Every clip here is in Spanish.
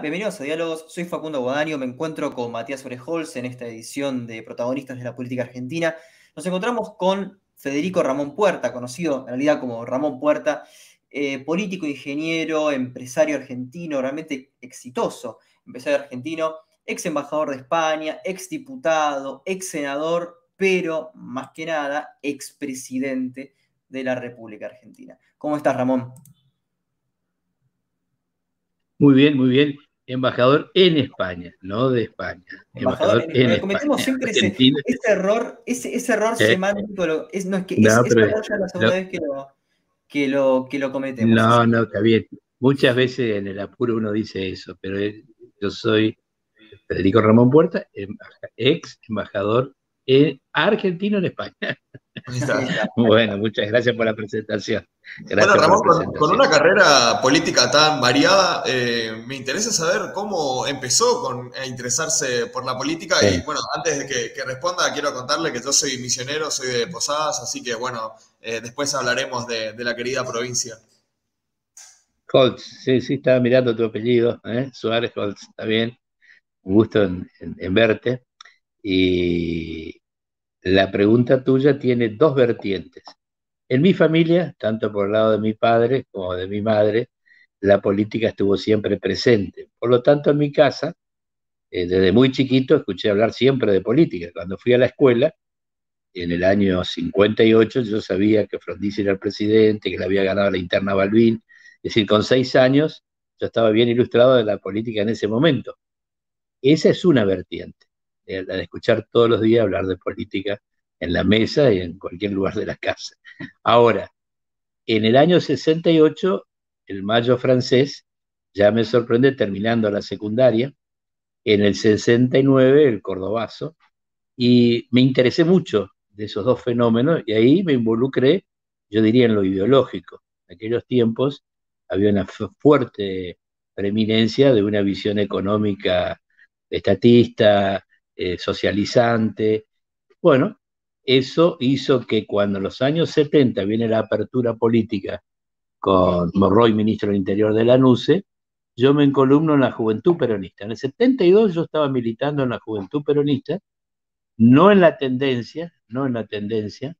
Bienvenidos a Diálogos. Soy Facundo Guadaño. Me encuentro con Matías Orejols en esta edición de Protagonistas de la Política Argentina. Nos encontramos con Federico Ramón Puerta, conocido en realidad como Ramón Puerta, eh, político, ingeniero, empresario argentino, realmente exitoso, empresario argentino, ex embajador de España, ex diputado, ex senador, pero más que nada ex presidente de la República Argentina. ¿Cómo estás, Ramón? Muy bien, muy bien. Embajador en España, no de España. Embajador, en, España. Cometemos siempre ese, error, ese, error semántico. Es, no, es que es, pero, la segunda vez que lo, que, lo, que lo cometemos. No, no, está bien. Muchas veces en el apuro uno dice eso, pero yo soy Federico Ramón Puerta, ex embajador argentino en España. bueno, muchas gracias por la presentación. bueno, Ramón, con, una carrera política tan variada, eh, me interesa saber cómo empezó con, a interesarse por la política. Y bueno, antes de que, responda, quiero contarle que yo soy misionero, soy de Posadas, así que bueno, eh, después hablaremos de, la querida provincia. Holtz, sí, sí, estaba mirando tu apellido, ¿eh? Suárez Holtz, está bien. Un gusto en verte. Y la pregunta tuya tiene dos vertientes. En mi familia, tanto por el lado de mi padre como de mi madre, la política estuvo siempre presente. Por lo tanto, en mi casa, eh, desde muy chiquito, escuché hablar siempre de política. Cuando fui a la escuela, en el año 58, yo sabía que Frondizi era el presidente, que le había ganado la interna Balbín. Es decir, con seis años, yo estaba bien ilustrado de la política en ese momento. Esa es una vertiente de, escuchar todos los días hablar de política en la mesa y en cualquier lugar de la casa. Ahora, en el año 68, el mayo francés, ya me sorprende terminando la secundaria, en el 69 el cordobazo, y me interesé mucho de esos dos fenómenos y ahí me involucré, yo diría, en lo ideológico. En aquellos tiempos había una fuerte preeminencia de una visión económica estatista, eh, socializante. Bueno, eso hizo que cuando en los años 70 viene la apertura política con Morroy, ministro del Interior de la NUCE, yo me encolumno en la Juventud Peronista. En el 72 yo estaba militando en la Juventud Peronista, no en la tendencia, no en la tendencia,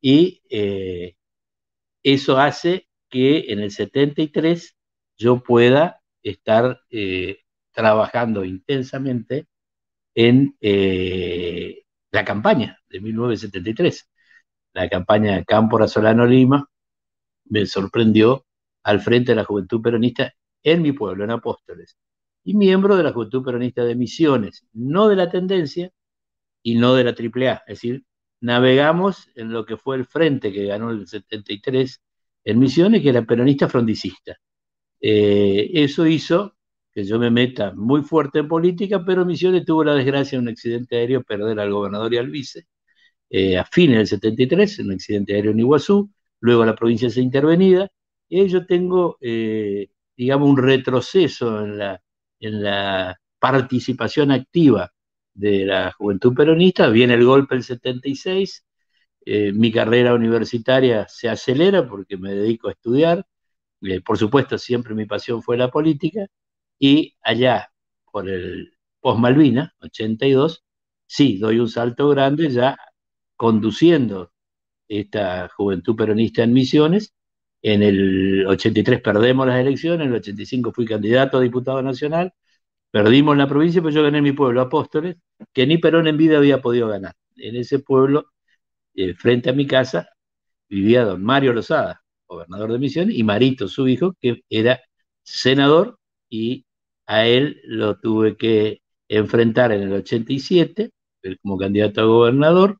y eh, eso hace que en el 73 yo pueda estar eh, trabajando intensamente en eh, la campaña de 1973. La campaña Campo Solano Lima me sorprendió al frente de la Juventud Peronista en mi pueblo, en Apóstoles, y miembro de la Juventud Peronista de Misiones, no de la tendencia y no de la AAA. Es decir, navegamos en lo que fue el frente que ganó el 73 en Misiones, que era peronista frondicista. Eh, eso hizo que yo me meta muy fuerte en política, pero Misiones tuvo la desgracia en un accidente aéreo perder al gobernador y al vice. Eh, a fines del 73, en un accidente aéreo en Iguazú, luego la provincia se intervenida, y yo tengo, eh, digamos, un retroceso en la, en la participación activa de la juventud peronista, viene el golpe del 76, eh, mi carrera universitaria se acelera porque me dedico a estudiar, por supuesto siempre mi pasión fue la política, y allá, por el post-Malvina, 82, sí, doy un salto grande ya conduciendo esta juventud peronista en Misiones. En el 83 perdemos las elecciones, en el 85 fui candidato a diputado nacional, perdimos la provincia, pero yo gané mi pueblo, Apóstoles, que ni Perón en vida había podido ganar. En ese pueblo, eh, frente a mi casa, vivía don Mario Lozada, gobernador de Misiones, y Marito, su hijo, que era senador y a él lo tuve que enfrentar en el 87 como candidato a gobernador,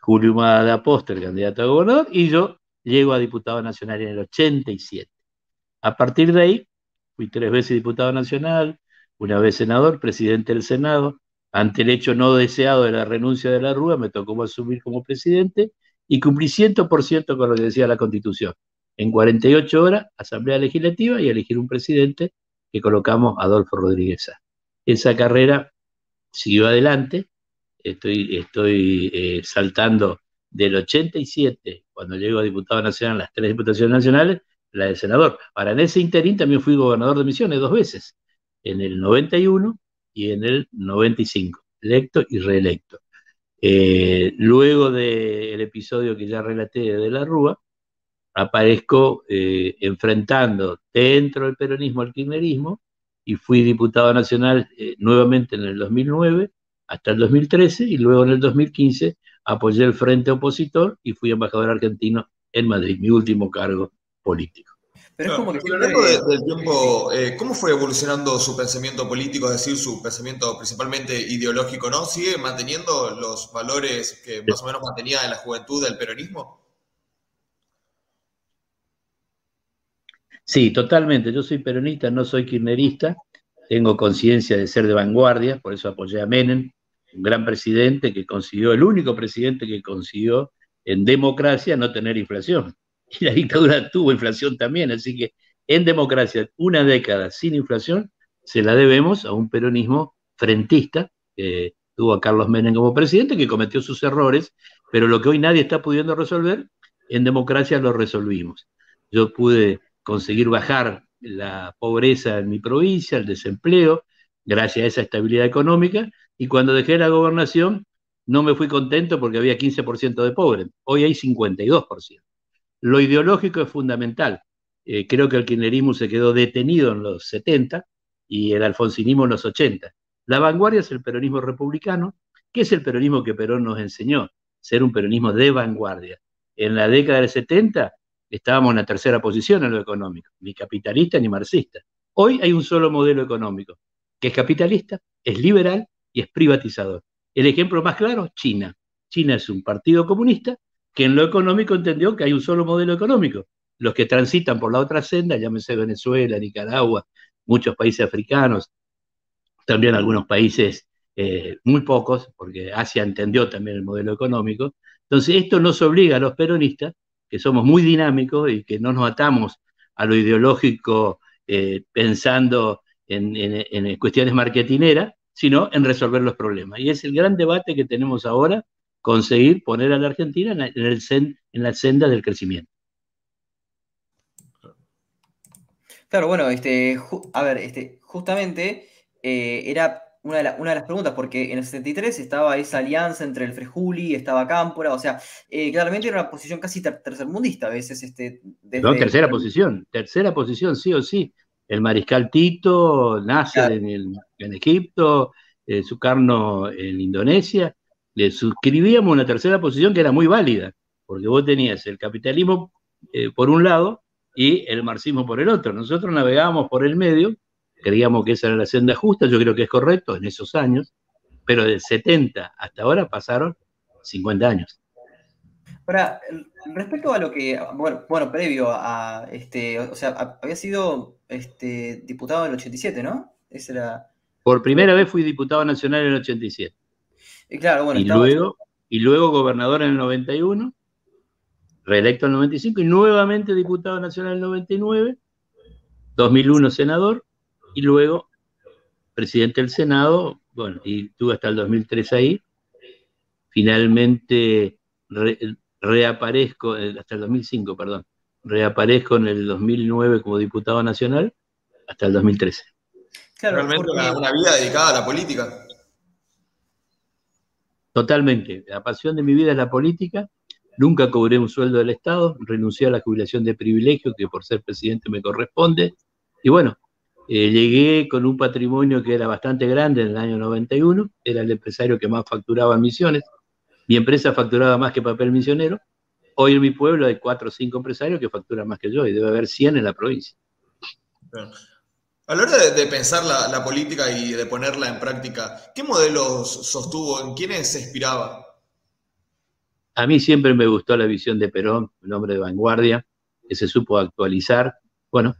Julio Humada de Apóstol, candidato a gobernador, y yo llego a diputado nacional en el 87. A partir de ahí, fui tres veces diputado nacional, una vez senador, presidente del Senado. Ante el hecho no deseado de la renuncia de la Rúa, me tocó asumir como presidente y cumplí 100% con lo que decía la Constitución. En 48 horas, Asamblea Legislativa y elegir un presidente que colocamos Adolfo Rodríguez. Esa carrera siguió adelante, estoy, eh, saltando del 87, cuando llego a diputado nacional, las tres diputaciones nacionales, la de senador. Ahora, en ese interín también fui gobernador de Misiones dos veces, en el 91 y en el 95, electo y reelecto. Eh, luego del episodio que ya relaté de la Rúa, aparezco eh, enfrentando dentro del peronismo al kirchnerismo y fui diputado nacional eh, nuevamente en el 2009 hasta el 2013 y luego en el 2015 apoyé el frente opositor y fui embajador argentino en Madrid, mi último cargo político. Pero es como que del tiempo, eh, ¿cómo fue evolucionando su pensamiento político, es decir, su pensamiento principalmente ideológico, ¿no? ¿Sigue manteniendo los valores que más o menos mantenía en la juventud del peronismo? Sí, totalmente. Yo soy peronista, no soy kirchnerista. Tengo conciencia de ser de vanguardia, por eso apoyé a Menem, un gran presidente que consiguió, el único presidente que consiguió en democracia no tener inflación. Y la dictadura tuvo inflación también, así que en democracia una década sin inflación se la debemos a un peronismo frentista, que tuvo a Carlos Menem como presidente, que cometió sus errores, pero lo que hoy nadie está pudiendo resolver, en democracia lo resolvimos. Yo pude conseguir bajar la pobreza en mi provincia, el desempleo, gracias a esa estabilidad económica, y cuando dejé la gobernación no me fui contento porque había 15% de pobres, hoy hay 52%. Lo ideológico es fundamental. Eh, creo que el kirchnerismo se quedó detenido en los 70 y el alfonsinismo en los 80. La vanguardia es el peronismo republicano, que es el peronismo que Perón nos enseñó, ser un peronismo de vanguardia. En la década del 70 estábamos en la tercera posición en lo económico, ni capitalista ni marxista. Hoy hay un solo modelo económico, que es capitalista, es liberal y es privatizador. El ejemplo más claro, China. China es un partido comunista que en lo económico entendió que hay un solo modelo económico. Los que transitan por la otra senda, llámese Venezuela, Nicaragua, muchos países africanos, también algunos países eh, muy pocos, porque Asia entendió también el modelo económico. Entonces, esto nos obliga a los peronistas que somos muy dinámicos y que no nos atamos a lo ideológico eh, pensando en, cuestiones marketineras, sino en resolver los problemas. Y es el gran debate que tenemos ahora, conseguir poner a la Argentina en, en la senda del crecimiento. Claro, bueno, este, a ver, este, justamente eh, era una de, las preguntas, porque en el 73 estaba esa alianza entre el Frejuli, estaba Cámpora, o sea, eh, claramente era una posición casi tercermundista a veces. Este, No, tercera posición, tercera posición, sí o sí. El mariscal Tito, Nasser en, Egipto, eh, Sukarno en Indonesia, le suscribíamos una tercera posición que era muy válida, porque vos tenías el capitalismo eh, por un lado y el marxismo por el otro. Nosotros navegábamos por el medio creíamos que esa era la senda justa, yo creo que es correcto en esos años, pero del 70 hasta ahora pasaron 50 años. Ahora, respecto a lo que, bueno, previo a, este, o sea, había sido este, diputado en el 87, ¿no? Ese era... Por primera vez fui diputado nacional en el 87. Y claro, bueno, y luego, y luego gobernador en el 91, reelecto en el 95 y nuevamente diputado nacional en el 99, 2001 senador y luego presidente del Senado, bueno, y tuve hasta el 2003 ahí. Finalmente reaparezco, eh, hasta el 2005, perdón, reaparezco en el 2009 como diputado nacional hasta el 2013. Claro, Realmente una, vida dedicada a la política. Totalmente. La pasión de mi vida es la política. Nunca cobré un sueldo del Estado, renuncié a la jubilación de privilegio que por ser presidente me corresponde. Y bueno, eh, llegué con un patrimonio que era bastante grande en el año 91, era el empresario que más facturaba misiones. Mi empresa facturaba más que papel misionero. Hoy en mi pueblo hay cuatro o cinco empresarios que facturan más que yo y debe haber 100 en la provincia. A la hora de, pensar la, política y de ponerla en práctica, ¿qué modelos sostuvo? ¿En quiénes se inspiraba? A mí siempre me gustó la visión de Perón, un hombre de vanguardia, que se supo actualizar. Bueno,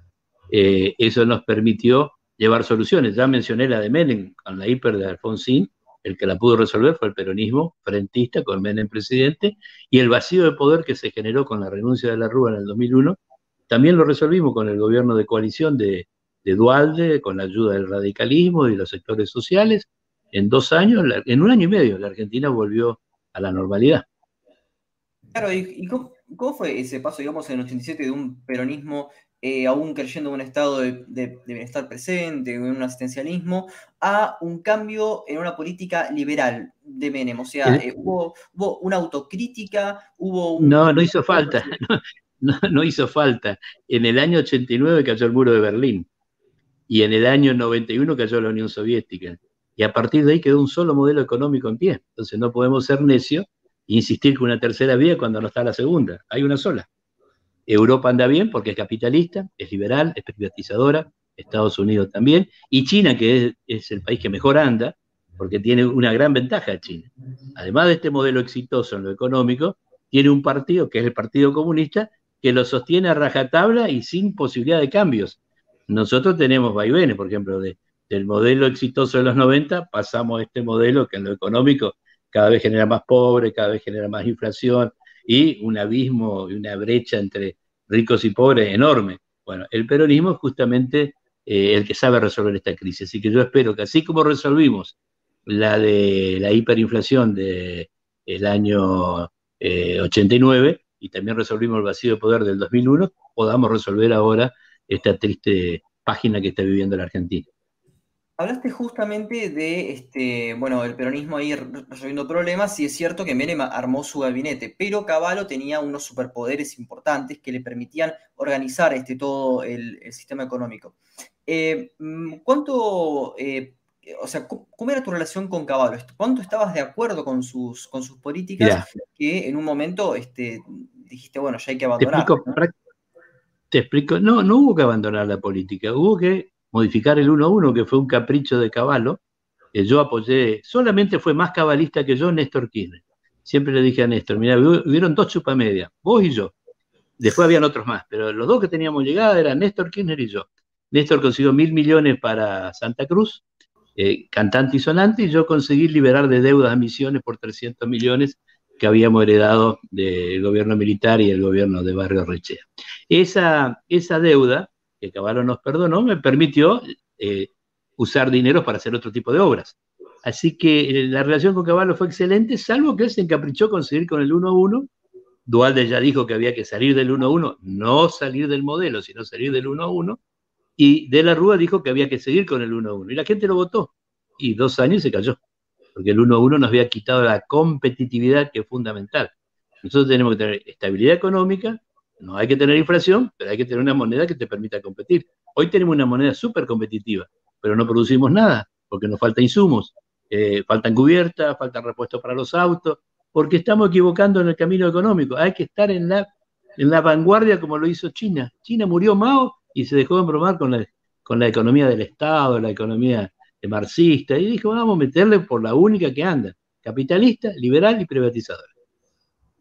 eh, eso nos permitió llevar soluciones. Ya mencioné la de Menem con la hiper de Alfonsín, el que la pudo resolver fue el peronismo frentista con Menem presidente, y el vacío de poder que se generó con la renuncia de la Rúa en el 2001, también lo resolvimos con el gobierno de coalición de, de Dualde, con la ayuda del radicalismo y los sectores sociales. En dos años, en un año y medio, la Argentina volvió a la normalidad. Claro, ¿y, cómo, fue ese paso, digamos, en el 87 de un peronismo eh, aún creyendo en un estado de, bienestar presente, en un asistencialismo, a un cambio en una política liberal de Menem. O sea, eh, hubo, una autocrítica, hubo No, no hizo falta, no, no, hizo falta. En el año 89 cayó el muro de Berlín y en el año 91 cayó la Unión Soviética. Y a partir de ahí quedó un solo modelo económico en pie. Entonces no podemos ser necios e insistir con una tercera vía cuando no está la segunda. Hay una sola. Europa anda bien porque es capitalista, es liberal, es privatizadora, Estados Unidos también, y China, que es, el país que mejor anda, porque tiene una gran ventaja China. Además de este modelo exitoso en lo económico, tiene un partido, que es el Partido Comunista, que lo sostiene a rajatabla y sin posibilidad de cambios. Nosotros tenemos vaivenes, por ejemplo, del modelo exitoso de los 90, pasamos a este modelo que en lo económico cada vez genera más pobre, cada vez genera más inflación, y un abismo y una brecha entre ricos y pobres enorme. Bueno, el peronismo es justamente eh, el que sabe resolver esta crisis. Así que yo espero que así como resolvimos la de la hiperinflación del el año 89 eh, y también resolvimos el vacío de poder del 2001, podamos resolver ahora esta triste página que está viviendo la Argentina. Hablaste justamente de este, bueno, el peronismo ahí resolviendo problemas, y es cierto que Menem armó su gabinete, pero Caballo tenía unos superpoderes importantes que le permitían organizar este, todo el, sistema económico. Eh, mm, ¿Cuánto, eh, o sea, cómo era tu relación con Caballo? ¿Cuánto estabas de acuerdo con sus, con sus políticas que en un momento este, dijiste, bueno, ya hay que abandonar? te explico, no, no hubo que abandonar la política, hubo que modificar el 1-1, que fue un capricho de Caballo, que yo apoyé, solamente fue más cabalista que yo Néstor Kirchner. Siempre le dije a Néstor, mira, hubieron dos chupamedias, vos y yo. Después habían otros más, pero los dos que teníamos llegada eran Néstor Kirchner y yo. Néstor consiguió mil millones para Santa Cruz, eh, cantante y sonante, y yo conseguí liberar de deudas a Misiones por 300 millones que habíamos heredado del gobierno militar y el gobierno de Barrio Rechea. Esa, esa deuda que Caballo nos perdonó, me permitió eh, usar dinero para hacer otro tipo de obras. Así que eh, la relación con Caballo fue excelente, salvo que se encaprichó con seguir con el 1 1. Dualde ya dijo que había que salir del 1 1, no salir del modelo, sino salir del 1 1. Y De la Rúa dijo que había que seguir con el 1 1. Y la gente lo votó. Y dos años se cayó, porque el 1 1 nos había quitado la competitividad que es fundamental. Nosotros tenemos que tener estabilidad económica, no hay que tener inflación, pero hay que tener una moneda que te permita competir. Hoy tenemos una moneda súper competitiva, pero no producimos nada porque nos falta insumos, eh, faltan cubiertas, faltan repuestos para los autos, porque estamos equivocando en el camino económico. Hay que estar en la, en la vanguardia como lo hizo China. China murió Mao y se dejó de embromar con la, con la economía del Estado, la economía marxista, y dijo, vamos a meterle por la única que anda, capitalista, liberal y privatizadora.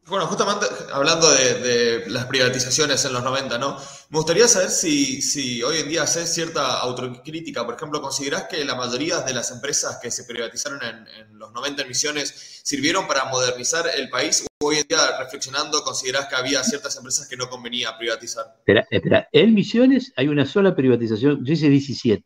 Bueno, justamente hablando de, las privatizaciones en los 90, ¿no? Me gustaría saber si, si hoy en día haces cierta autocrítica. Por ejemplo, ¿considerás que la mayoría de las empresas que se privatizaron en, los 90 en Misiones sirvieron para modernizar el país? ¿O hoy en día, reflexionando, considerás que había ciertas empresas que no convenía privatizar? Espera, espera. En Misiones hay una sola privatización. Yo hice 17.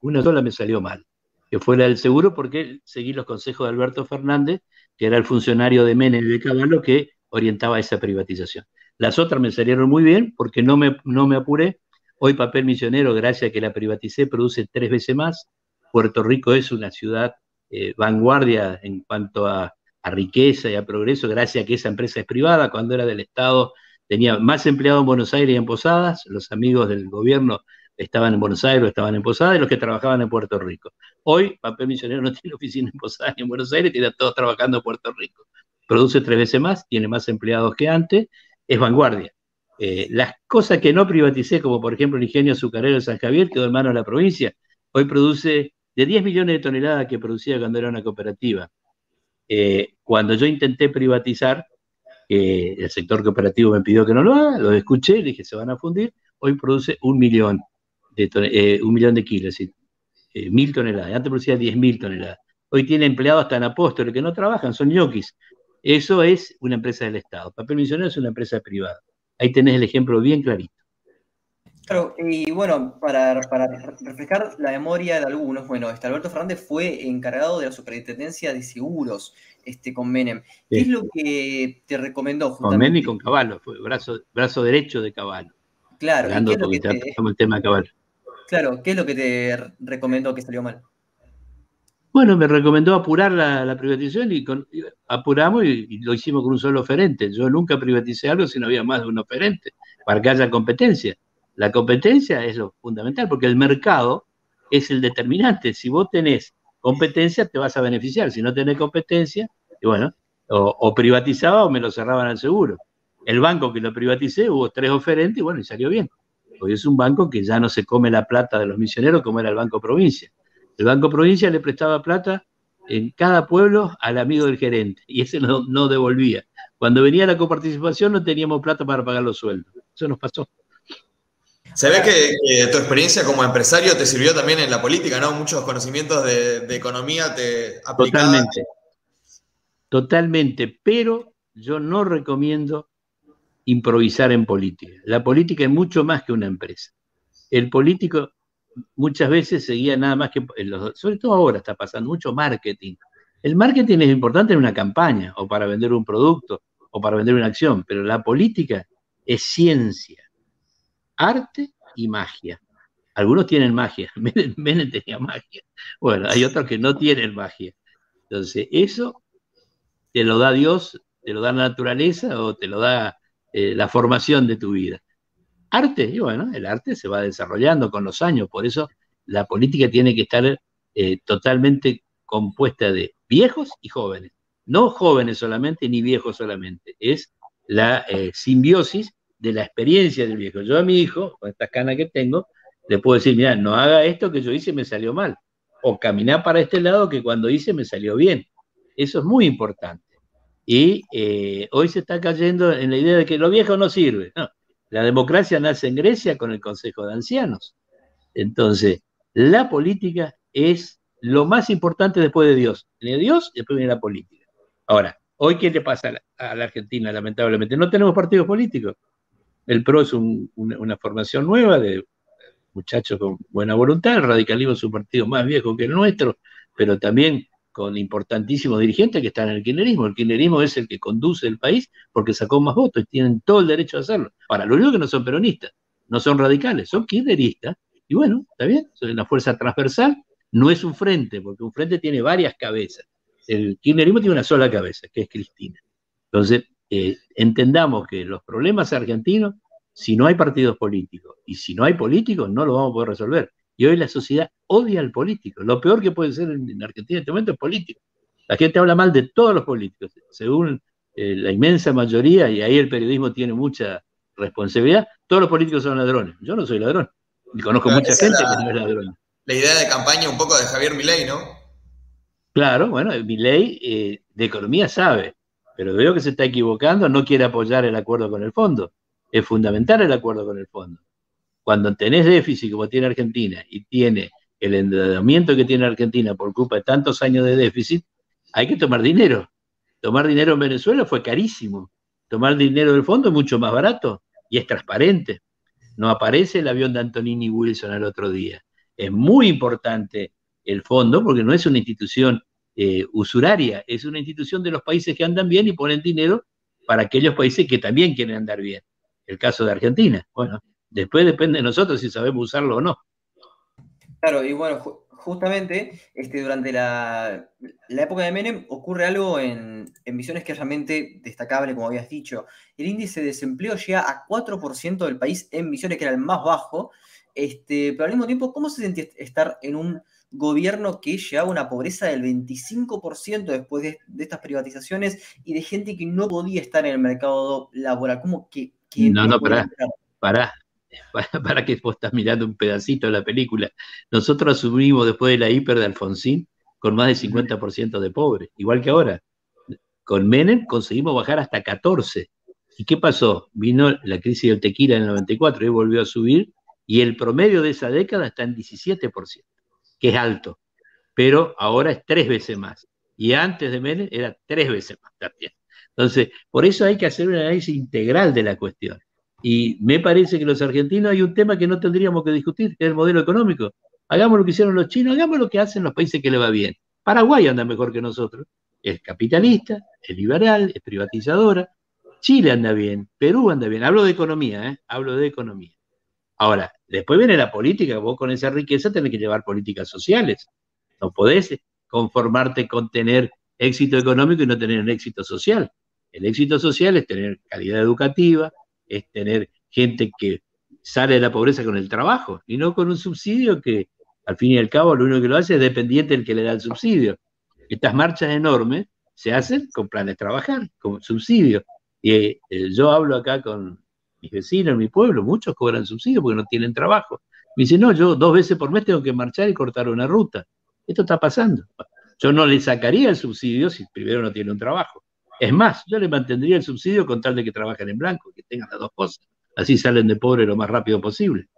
Una sola me salió mal, que fue la del seguro porque seguí los consejos de Alberto Fernández, que era el funcionario de Menem de Caballo, que orientaba esa privatización. Las otras me salieron muy bien porque no me, no me apuré. Hoy papel misionero, gracias a que la privaticé, produce tres veces más. Puerto Rico es una ciudad eh, vanguardia en cuanto a, riqueza y a progreso, gracias a que esa empresa es privada. Cuando era del Estado tenía más empleados en Buenos Aires y en Posadas. Los amigos del gobierno estaban en Buenos Aires estaban en Posadas y los que trabajaban en Puerto Rico. Hoy papel misionero no tiene oficina en Posadas ni en Buenos Aires, tiene todos trabajando en Puerto Rico produce tres veces más, tiene más empleados que antes, es vanguardia. Eh, las cosas que no privaticé, como por ejemplo el ingenio azucarero de San Javier, quedó en manos de la provincia. Hoy produce de 10 millones de toneladas que producía cuando era una cooperativa. Eh, cuando yo intenté privatizar, el sector cooperativo me pidió que no lo haga, lo escuché, le dije se van a fundir, hoy produce un millón de, eh, un millón de kilos, mil toneladas. Antes producía 10 mil toneladas. Hoy tiene empleados en Apóstoles que no trabajan, son ñoquis. Eso es una empresa del Estado. Papel misionero es una empresa privada. Ahí tenés el ejemplo bien clarito. Claro, y bueno, para, reflejar la memoria de algunos, bueno, este Alberto Fernández fue encargado de la superintendencia de seguros este, con Menem. ¿Qué es lo que te recomendó? Con Menem y con Caballo, fue brazo, brazo derecho de Caballo. Claro, ¿qué es lo que te... el tema Claro, ¿qué es lo que te recomendó que salió mal? Bueno, me recomendó apurar la, privatización y, apuramos y, lo hicimos con un solo oferente. Yo nunca privaticé algo si no había más de un oferente, para que haya competencia. La competencia es lo fundamental, porque el mercado es el determinante. Si vos tenés competencia, te vas a beneficiar. Si no tenés competencia, y bueno, o, privatizaba o me lo cerraban al seguro. El banco que lo privaticé, hubo tres oferentes y bueno, y salió bien. Hoy es un banco que ya no se come la plata de los misioneros como era el Banco Provincia. El Banco Provincia le prestaba plata en cada pueblo al amigo del gerente y ese no, devolvía. Cuando venía la coparticipación no teníamos plata para pagar los sueldos. Eso nos pasó. Se ve que, tu experiencia como empresario te sirvió también en la política, ¿no? Muchos conocimientos de, economía te aplicaban. Totalmente. Totalmente, pero yo no recomiendo improvisar en política. La política es mucho más que una empresa. El político muchas veces seguía nada más que, sobre todo ahora está pasando mucho marketing. El marketing es importante en una campaña o para vender un producto o para vender una acción, pero la política es ciencia, arte y magia. Algunos tienen magia, tenía magia. Bueno, hay otros que no tienen magia. Entonces, eso te lo da Dios, te lo da la naturaleza o te lo da eh, la formación de tu vida. Arte, y bueno, el arte se va desarrollando con los años, por eso la política tiene que estar eh, totalmente compuesta de viejos y jóvenes. No jóvenes solamente ni viejos solamente, es la eh, simbiosis de la experiencia del viejo. Yo a mi hijo, con esta cana que tengo, le puedo decir, mira, no haga esto que yo hice me salió mal. O caminar para este lado que cuando hice me salió bien. Eso es muy importante. Y eh, hoy se está cayendo en la idea de que lo viejo no sirve. La democracia nace en Grecia con el Consejo de Ancianos. Entonces, la política es lo más importante después de Dios. Viene Dios y después viene la política. Ahora, hoy, ¿qué le pasa a la, Argentina, lamentablemente? No tenemos partidos políticos. El PRO es una, formación nueva de muchachos con buena voluntad. El radicalismo es un partido más viejo que el nuestro, pero también con importantísimos dirigentes que están en el kirchnerismo. El kirchnerismo es el que conduce el país porque sacó más votos y tienen todo el derecho a hacerlo. Ahora, lo único que no son peronistas, no son radicales, son kirchneristas. Y bueno, está bien, son una fuerza transversal, no es un frente, porque un frente tiene varias cabezas. El kirchnerismo tiene una sola cabeza, que es Cristina. Entonces, eh, entendamos que los problemas argentinos, si no hay partidos políticos y si no hay políticos, no lo vamos a poder resolver. Y hoy la sociedad odia al político. Lo peor que puede ser en, Argentina en este momento es político. La gente habla mal de todos los políticos. Según eh, la inmensa mayoría, y ahí el periodismo tiene mucha responsabilidad, todos los políticos son ladrones. Yo no soy ladrón. Y conozco mucha gente que no es ladrón. La idea de campaña un poco de Javier Milei, ¿no? Claro, bueno, Milei eh, de economía sabe, pero veo que se está equivocando, no quiere apoyar el acuerdo con el fondo. Es fundamental el acuerdo con el fondo. Cuando tenés déficit como tiene Argentina y tiene el endeudamiento que tiene Argentina por culpa de tantos años de déficit, hay que tomar dinero. Tomar dinero en Venezuela fue carísimo. Tomar dinero del fondo es mucho más barato y es transparente. No aparece el avión de Antonini Wilson al otro día. Es muy importante el fondo porque no es una institución eh, usuraria, es una institución de los países que andan bien y ponen dinero para aquellos países que también quieren andar bien. El caso de Argentina. Bueno, Después depende de nosotros si sabemos usarlo o no. Claro, y bueno, justamente este, durante la, época de Menem ocurre algo en, en Misiones que es realmente destacable, como habías dicho. El índice de desempleo llega a 4% del país en Misiones, que era el más bajo. Este, pero al mismo tiempo, ¿cómo se sentía estar en un gobierno que llevaba una pobreza del 25% después de, estas privatizaciones y de gente que no podía estar en el mercado laboral? ¿Cómo que, no, no, pará, pará. para, que vos estás mirando un pedacito de la película. Nosotros asumimos después de la hiper de Alfonsín con más del 50% de pobres, igual que ahora. Con Menem conseguimos bajar hasta 14. ¿Y qué pasó? Vino la crisis del tequila en el 94 y volvió a subir y el promedio de esa década está en 17%, que es alto, pero ahora es tres veces más. Y antes de Menem era tres veces más también. Entonces, por eso hay que hacer un análisis integral de la cuestión. Y me parece que los argentinos hay un tema que no tendríamos que discutir, que es el modelo económico. Hagamos lo que hicieron los chinos, hagamos lo que hacen los países que le va bien. Paraguay anda mejor que nosotros. Es capitalista, es liberal, es privatizadora. Chile anda bien, Perú anda bien. Hablo de economía, ¿eh? Hablo de economía. Ahora, después viene la política, vos con esa riqueza tenés que llevar políticas sociales. No podés conformarte con tener éxito económico y no tener un éxito social. El éxito social es tener calidad educativa, es tener gente que sale de la pobreza con el trabajo y no con un subsidio que al fin y al cabo lo único que lo hace es dependiente del que le da el subsidio. Estas marchas enormes se hacen con planes de trabajar, con subsidio. Y eh, yo hablo acá con mis vecinos en mi pueblo, muchos cobran subsidio porque no tienen trabajo. Me dicen, no, yo dos veces por mes tengo que marchar y cortar una ruta. Esto está pasando. Yo no le sacaría el subsidio si primero no tiene un trabajo. Es más, yo le mantendría el subsidio con tal de que trabajen en blanco, que tengan las dos cosas. Así salen de pobre lo más rápido posible.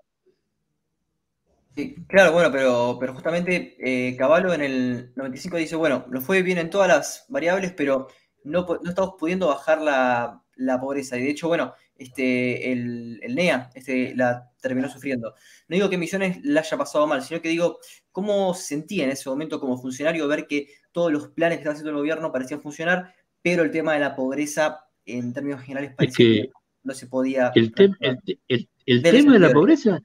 Claro, bueno, pero, justamente eh, Caballo en el 95 dice, bueno, nos fue bien en todas las variables, pero no, estamos pudiendo bajar la, pobreza. Y de hecho, bueno, este, el, el, NEA este, la terminó sufriendo. No digo que Misiones la haya pasado mal, sino que digo, ¿cómo sentía en ese momento como funcionario ver que todos los planes que estaba haciendo el gobierno parecían funcionar, pero el tema de la pobreza, en términos generales, parecía que, no se podía... El, el tema de la pobreza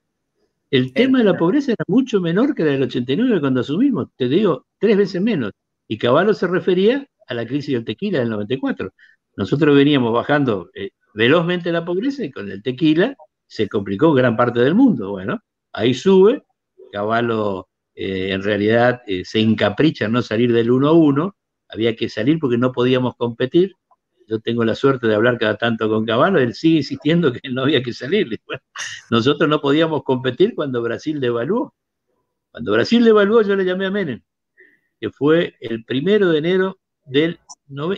el tema de la pobreza era mucho menor que la del 89 cuando asumimos, te digo, tres veces menos. Y Caballo se refería a la crisis del tequila del 94. Nosotros veníamos bajando eh, velozmente la pobreza y con el tequila se complicó gran parte del mundo. Bueno, ahí sube, Caballo eh, en realidad eh, se encapricha en no salir del 1 a 1, había que salir porque no podíamos competir, yo tengo la suerte de hablar cada tanto con Caballo, él sigue insistiendo que no había que salir. nosotros no podíamos competir cuando Brasil devaluó. Cuando Brasil devaluó, yo le llamé a Menem, que fue el primero de enero del,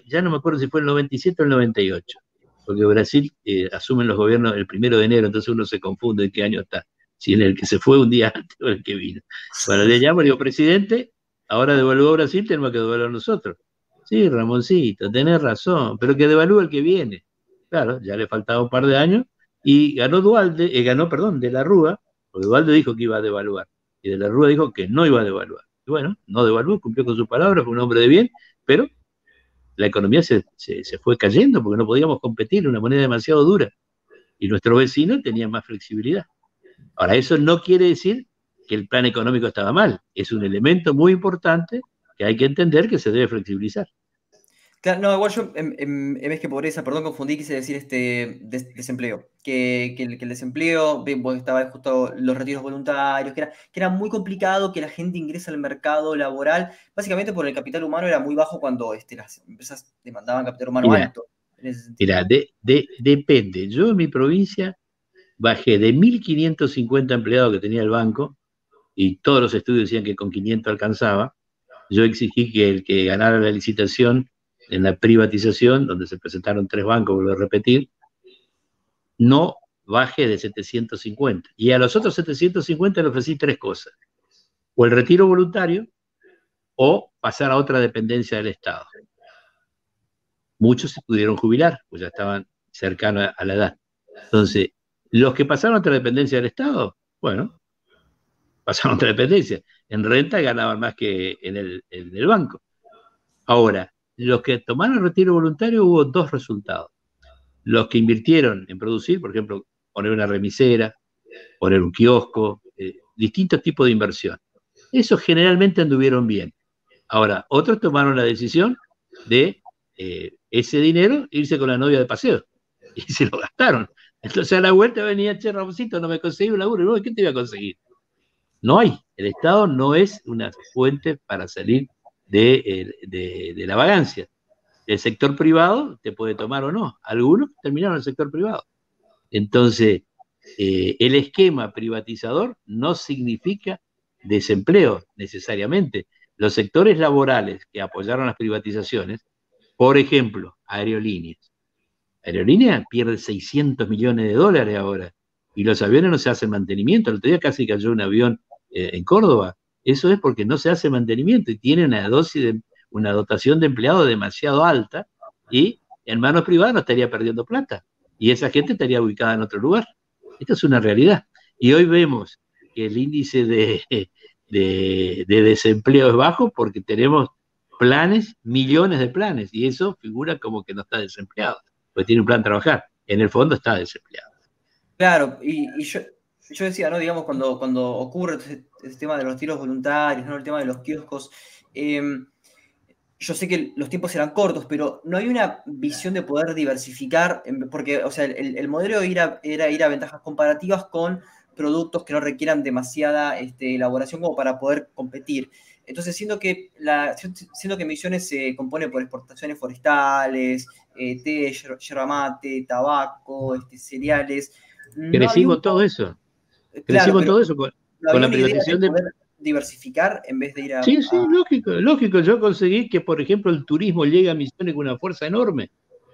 ya no me acuerdo si fue el 97 o el 98, porque Brasil eh, asume los gobiernos el primero de enero, entonces uno se confunde en qué año está, si en el que se fue un día antes o el que vino. Bueno, le llamo, le digo, presidente, ahora devaluó Brasil, tenemos que devaluar nosotros. Sí, Ramoncito, tenés razón, pero que devalúe el que viene. Claro, ya le faltaba un par de años y ganó Dualde, eh, ganó, perdón, de la Rúa, porque Dualde dijo que iba a devaluar y de la Rúa dijo que no iba a devaluar. Y bueno, no devaluó, cumplió con su palabra, fue un hombre de bien, pero la economía se, se fue cayendo porque no podíamos competir, una moneda demasiado dura. Y nuestro vecino tenía más flexibilidad. Ahora, eso no quiere decir que el plan económico estaba mal, es un elemento muy importante que hay que entender que se debe flexibilizar. Claro, no, igual yo en, vez que pobreza, perdón, confundí, quise decir este desempleo. Que, el, desempleo, vos estaba justo los retiros voluntarios, que era, que era muy complicado que la gente ingrese al mercado laboral, básicamente porque el capital humano era muy bajo cuando este, las empresas demandaban capital humano alto. Mira, depende. Yo en mi provincia bajé de 1.550 empleados que tenía el banco, y todos los estudios decían que con 500 alcanzaba, yo exigí que el que ganara la licitación en la privatización, donde se presentaron tres bancos, vuelvo a repetir, no baje de 750. Y a los otros 750 le ofrecí tres cosas. O el retiro voluntario o pasar a otra dependencia del Estado. Muchos se pudieron jubilar, pues ya estaban cercanos a la edad. Entonces, los que pasaron a otra dependencia del Estado, bueno, pasaron a otra dependencia. En renta ganaban más que en el, banco. Ahora, los que tomaron retiro voluntario hubo dos resultados. Los que invirtieron en producir, por ejemplo, poner una remisera, poner un kiosco, eh, distintos tipos de inversión. Esos generalmente anduvieron bien. Ahora, otros tomaron la decisión de eh, ese dinero irse con la novia de paseo y se lo gastaron. Entonces a la vuelta venía, che, Ramoncito, no me conseguí un laburo. ¿Y ¿Qué te iba a conseguir? No hay. El Estado no es una fuente para salir de, la vagancia. El sector privado te puede tomar o no. Algunos terminaron en el sector privado. Entonces, eh, el esquema privatizador no significa desempleo necesariamente. Los sectores laborales que apoyaron las privatizaciones, por ejemplo, aerolíneas. Aerolíneas pierde 600 millones de dólares ahora y los aviones no se hacen mantenimiento. El otro día casi cayó un avión eh, en Córdoba, eso es porque no se hace mantenimiento y tiene una dosis de, una dotación de empleados demasiado alta y en manos privadas no estaría perdiendo plata y esa gente estaría ubicada en otro lugar. Esto es una realidad. Y hoy vemos que el índice de, de, desempleo es bajo porque tenemos planes, millones de planes, y eso figura como que no está desempleado, pues tiene un plan de trabajar. En el fondo está desempleado. Claro, y, yo, yo decía, ¿no? Digamos, cuando, cuando ocurre este, este tema de los tiros voluntarios, ¿no? El tema de los kioscos. Em, yo sé que los tiempos eran cortos, pero no hay una visión de poder diversificar, porque, o sea, el, modelo era, era ir a ventajas comparativas con productos que no requieran demasiada este, elaboración como para poder competir. Entonces, siendo que, la, siendo que Misiones se compone por exportaciones forestales, eh, té, yerba mate, tabaco, este, cereales. Crecimos todo eso. Crecimos todo eso con, la privatización de, diversificar en vez de ir a. Sí, sí, lógico, lógico. Yo conseguí que, por ejemplo, el turismo llegue a Misiones con una fuerza enorme.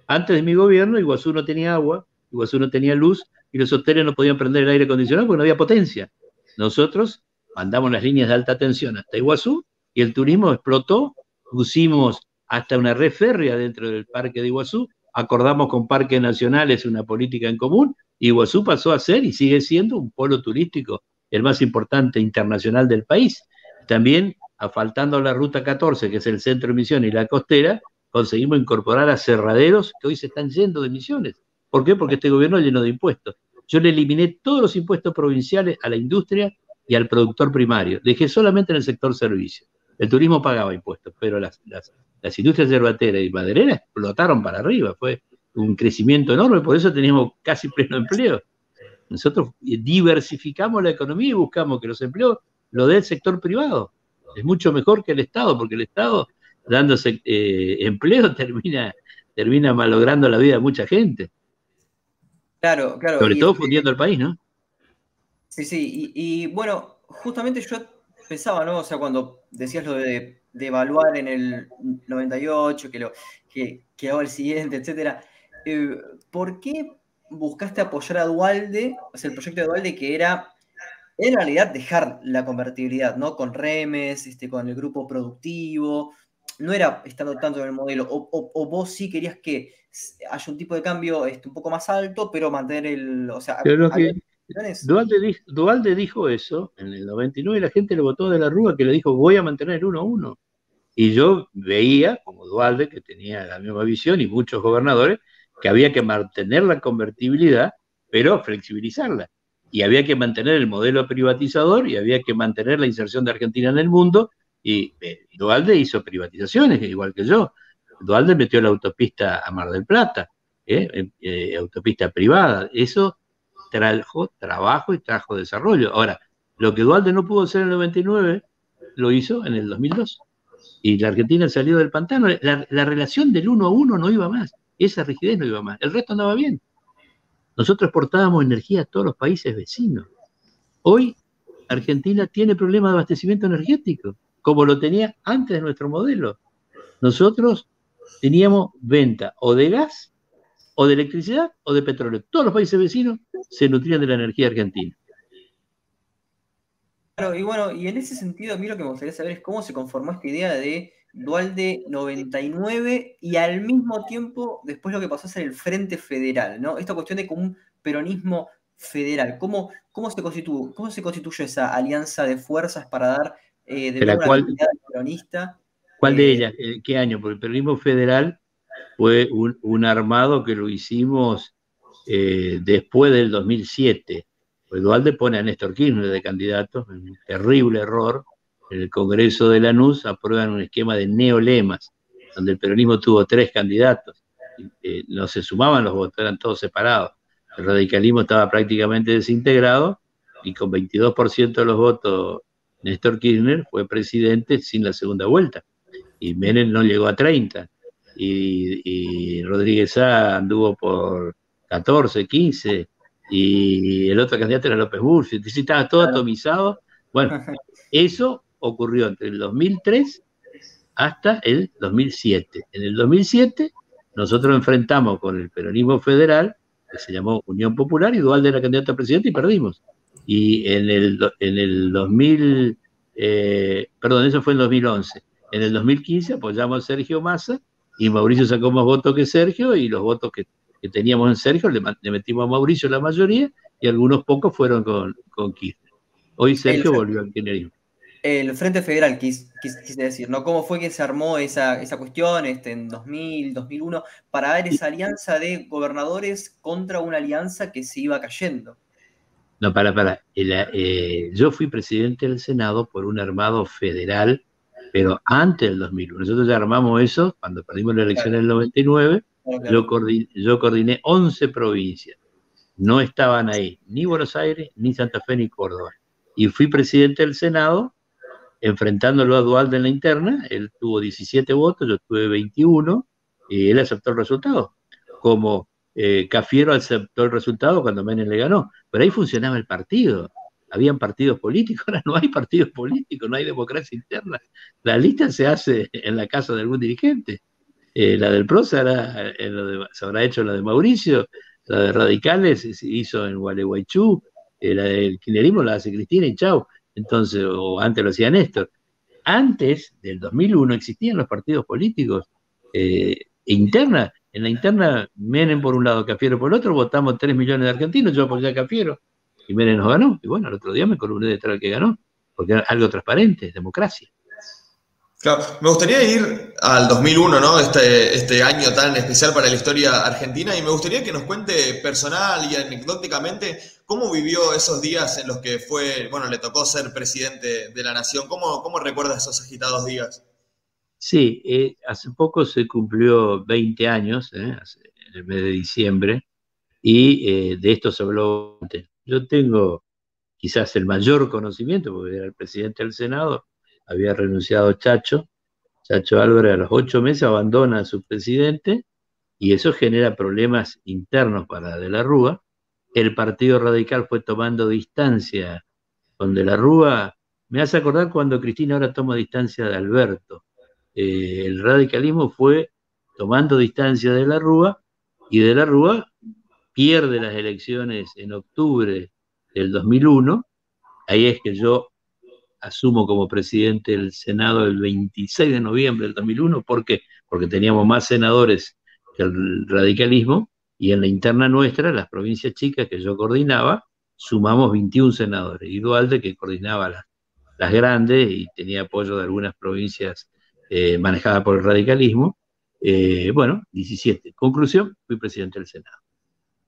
Antes de mi gobierno, Iguazú no tenía agua, Iguazú no tenía luz y los hoteles no podían prender el aire acondicionado porque no había potencia. Nosotros mandamos las líneas de alta tensión hasta Iguazú y el turismo explotó, pusimos hasta una red férrea dentro del parque de Iguazú, acordamos con parques nacionales una política en común, y Iguazú pasó a ser y sigue siendo un polo turístico, el más importante internacional del país. También, faltando la ruta 14, que es el centro de Misiones y la costera, conseguimos incorporar a cerraderos que hoy se están yendo de Misiones. ¿Por qué? Porque este gobierno llenó de impuestos. Yo le eliminé todos los impuestos provinciales a la industria y al productor primario. Dejé solamente en el sector servicio. El turismo pagaba impuestos, pero las, las, industrias yerbateras y madereras explotaron para arriba. Fue un crecimiento enorme, por eso teníamos casi pleno empleo. Nosotros diversificamos la economía y buscamos que los empleos lo dé el sector privado. Es mucho mejor que el Estado, porque el Estado, dándose eh, empleo, termina, termina malogrando la vida de mucha gente. Claro, claro. Sobre todo fundiendo el país, ¿no? Sí, sí, y, bueno, justamente yo pensaba, ¿no? O sea, cuando decías lo de, evaluar en el 98, que, lo, que, que hago el siguiente, etcétera, eh, ¿por qué buscaste apoyar a Dualde, o sea, el proyecto de Dualde que era en realidad dejar la convertibilidad, ¿no? Con remes, este, con el grupo productivo, no era estando tanto en el modelo, o, vos sí querías que haya un tipo de cambio este, un poco más alto, pero mantener el, o sea, Dualde, dijo eso en el 99 y la gente le votó de la Rúa que le dijo voy a mantener el 1-1. Y yo veía, como Dualde, que tenía la misma visión y muchos gobernadores, que había que mantener la convertibilidad, pero flexibilizarla. Y había que mantener el modelo privatizador y había que mantener la inserción de Argentina en el mundo. Y eh, Dualde hizo privatizaciones, igual que yo. Dualde metió la autopista a Mar del Plata, ¿eh? Eh, autopista privada. Eso trajo trabajo y trajo desarrollo. Ahora, lo que Dualde no pudo hacer en el 99, lo hizo en el 2002. Y la Argentina salió del pantano. La, relación del uno a uno no iba más. Esa rigidez no iba más. El resto andaba bien. Nosotros exportábamos energía a todos los países vecinos. Hoy Argentina tiene problemas de abastecimiento energético, como lo tenía antes de nuestro modelo. Nosotros teníamos venta o de gas o de electricidad o de petróleo. Todos los países vecinos se nutrían de la energía argentina. Claro, y bueno, y en ese sentido a mí lo que me gustaría saber es cómo se conformó esta idea de Dualde 99 y al mismo tiempo después lo que pasó a ser el Frente Federal, ¿no? Esta cuestión de como un peronismo federal. ¿Cómo, cómo, se, constituyó, cómo se constituyó esa alianza de fuerzas para dar eh, de la cual, peronista? ¿Cuál de eh, ellas? Eh, ¿Qué año? Porque el peronismo federal fue un, armado que lo hicimos eh, después del 2007. Pues Dualde pone a Néstor Kirchner de candidato, un terrible error. En el Congreso de Lanús aprueban un esquema de neolemas, donde el peronismo tuvo tres candidatos. Eh, no se sumaban los votos, eran todos separados. El radicalismo estaba prácticamente desintegrado y con 22% de los votos Néstor Kirchner fue presidente sin la segunda vuelta. Y Menem no llegó a 30 y, Rodríguez A anduvo por 14, 15, y el otro candidato era López Bursi, estaba todo atomizado. Bueno, eso ocurrió entre el 2003 hasta el 2007. En el 2007 nosotros enfrentamos con el peronismo federal, que se llamó Unión Popular, y Dualde era candidato a presidente y perdimos. Y en el, en el 2000, eh, perdón, eso fue en el 2011. En el 2015 apoyamos a Sergio Massa y Mauricio sacó más votos que Sergio y los votos que, teníamos en Sergio le, metimos a Mauricio la mayoría y algunos pocos fueron con, con Kirchner. Hoy Sergio volvió al kirchnerismo. El Frente Federal, quise, decir, ¿no? ¿Cómo fue que se armó esa, cuestión este, en 2000, 2001 para dar esa alianza de gobernadores contra una alianza que se iba cayendo? No, para, para. Eh, yo fui presidente del Senado por un armado federal, pero antes del 2001. Nosotros ya armamos eso cuando perdimos la elección en el 99. Yo, coordiné, yo coordiné 11 provincias. No estaban ahí ni Buenos Aires, ni Santa Fe, ni Córdoba. Y fui presidente del Senado enfrentándolo a Dualde en la interna. Él tuvo 17 votos, yo tuve 21, y él aceptó el resultado. Como eh, Cafiero aceptó el resultado cuando Menem le ganó. Pero ahí funcionaba el partido. Habían partidos políticos, ahora no hay partidos políticos, no hay democracia interna. La lista se hace en la casa de algún dirigente. Eh, la del PRO se, eh, se, habrá hecho la de Mauricio, la de Radicales se hizo en Gualeguaychú, la del kirchnerismo la hace Cristina y chau. Entonces, o antes lo hacía Néstor. Antes del 2001 existían los partidos políticos interna en la interna, Menem por un lado, Cafiero por el otro, votamos 3 millones de argentinos, yo apoyé a Cafiero, Menem nos ganó. Y bueno, el otro día me columné detrás del que ganó, porque era algo transparente, democracia. Claro, me gustaría ir al 2001, ¿no? Este, este año tan especial para la historia argentina, y me gustaría que nos cuente personal y anecdóticamente cómo vivió esos días en los que fue, bueno, le tocó ser presidente de la nación. ¿Cómo, cómo recuerda esos agitados días? Sí, eh, hace poco se cumplió 20 años, eh, en el mes de diciembre, y eh, de esto se habló antes. Yo tengo quizás el mayor conocimiento, porque era el presidente del Senado, había renunciado Chacho, Chacho Álvarez a los ocho meses abandona a su presidente, y eso genera problemas internos para De la Rúa. El Partido Radical fue tomando distancia con De la Rúa. Me hace acordar cuando Cristina ahora toma distancia de Alberto eh, el radicalismo fue tomando distancia de la Rúa y de la Rúa pierde las elecciones en octubre del 2001. Ahí es que yo asumo como presidente del Senado el 26 de noviembre del 2001. ¿Por qué? Porque teníamos más senadores que el radicalismo y en la interna nuestra, las provincias chicas que yo coordinaba, sumamos 21 senadores. Y Dualde, que coordinaba las, grandes y tenía apoyo de algunas provincias eh, manejada por el radicalismo. Eh, bueno, 17. Conclusión, fui presidente del Senado.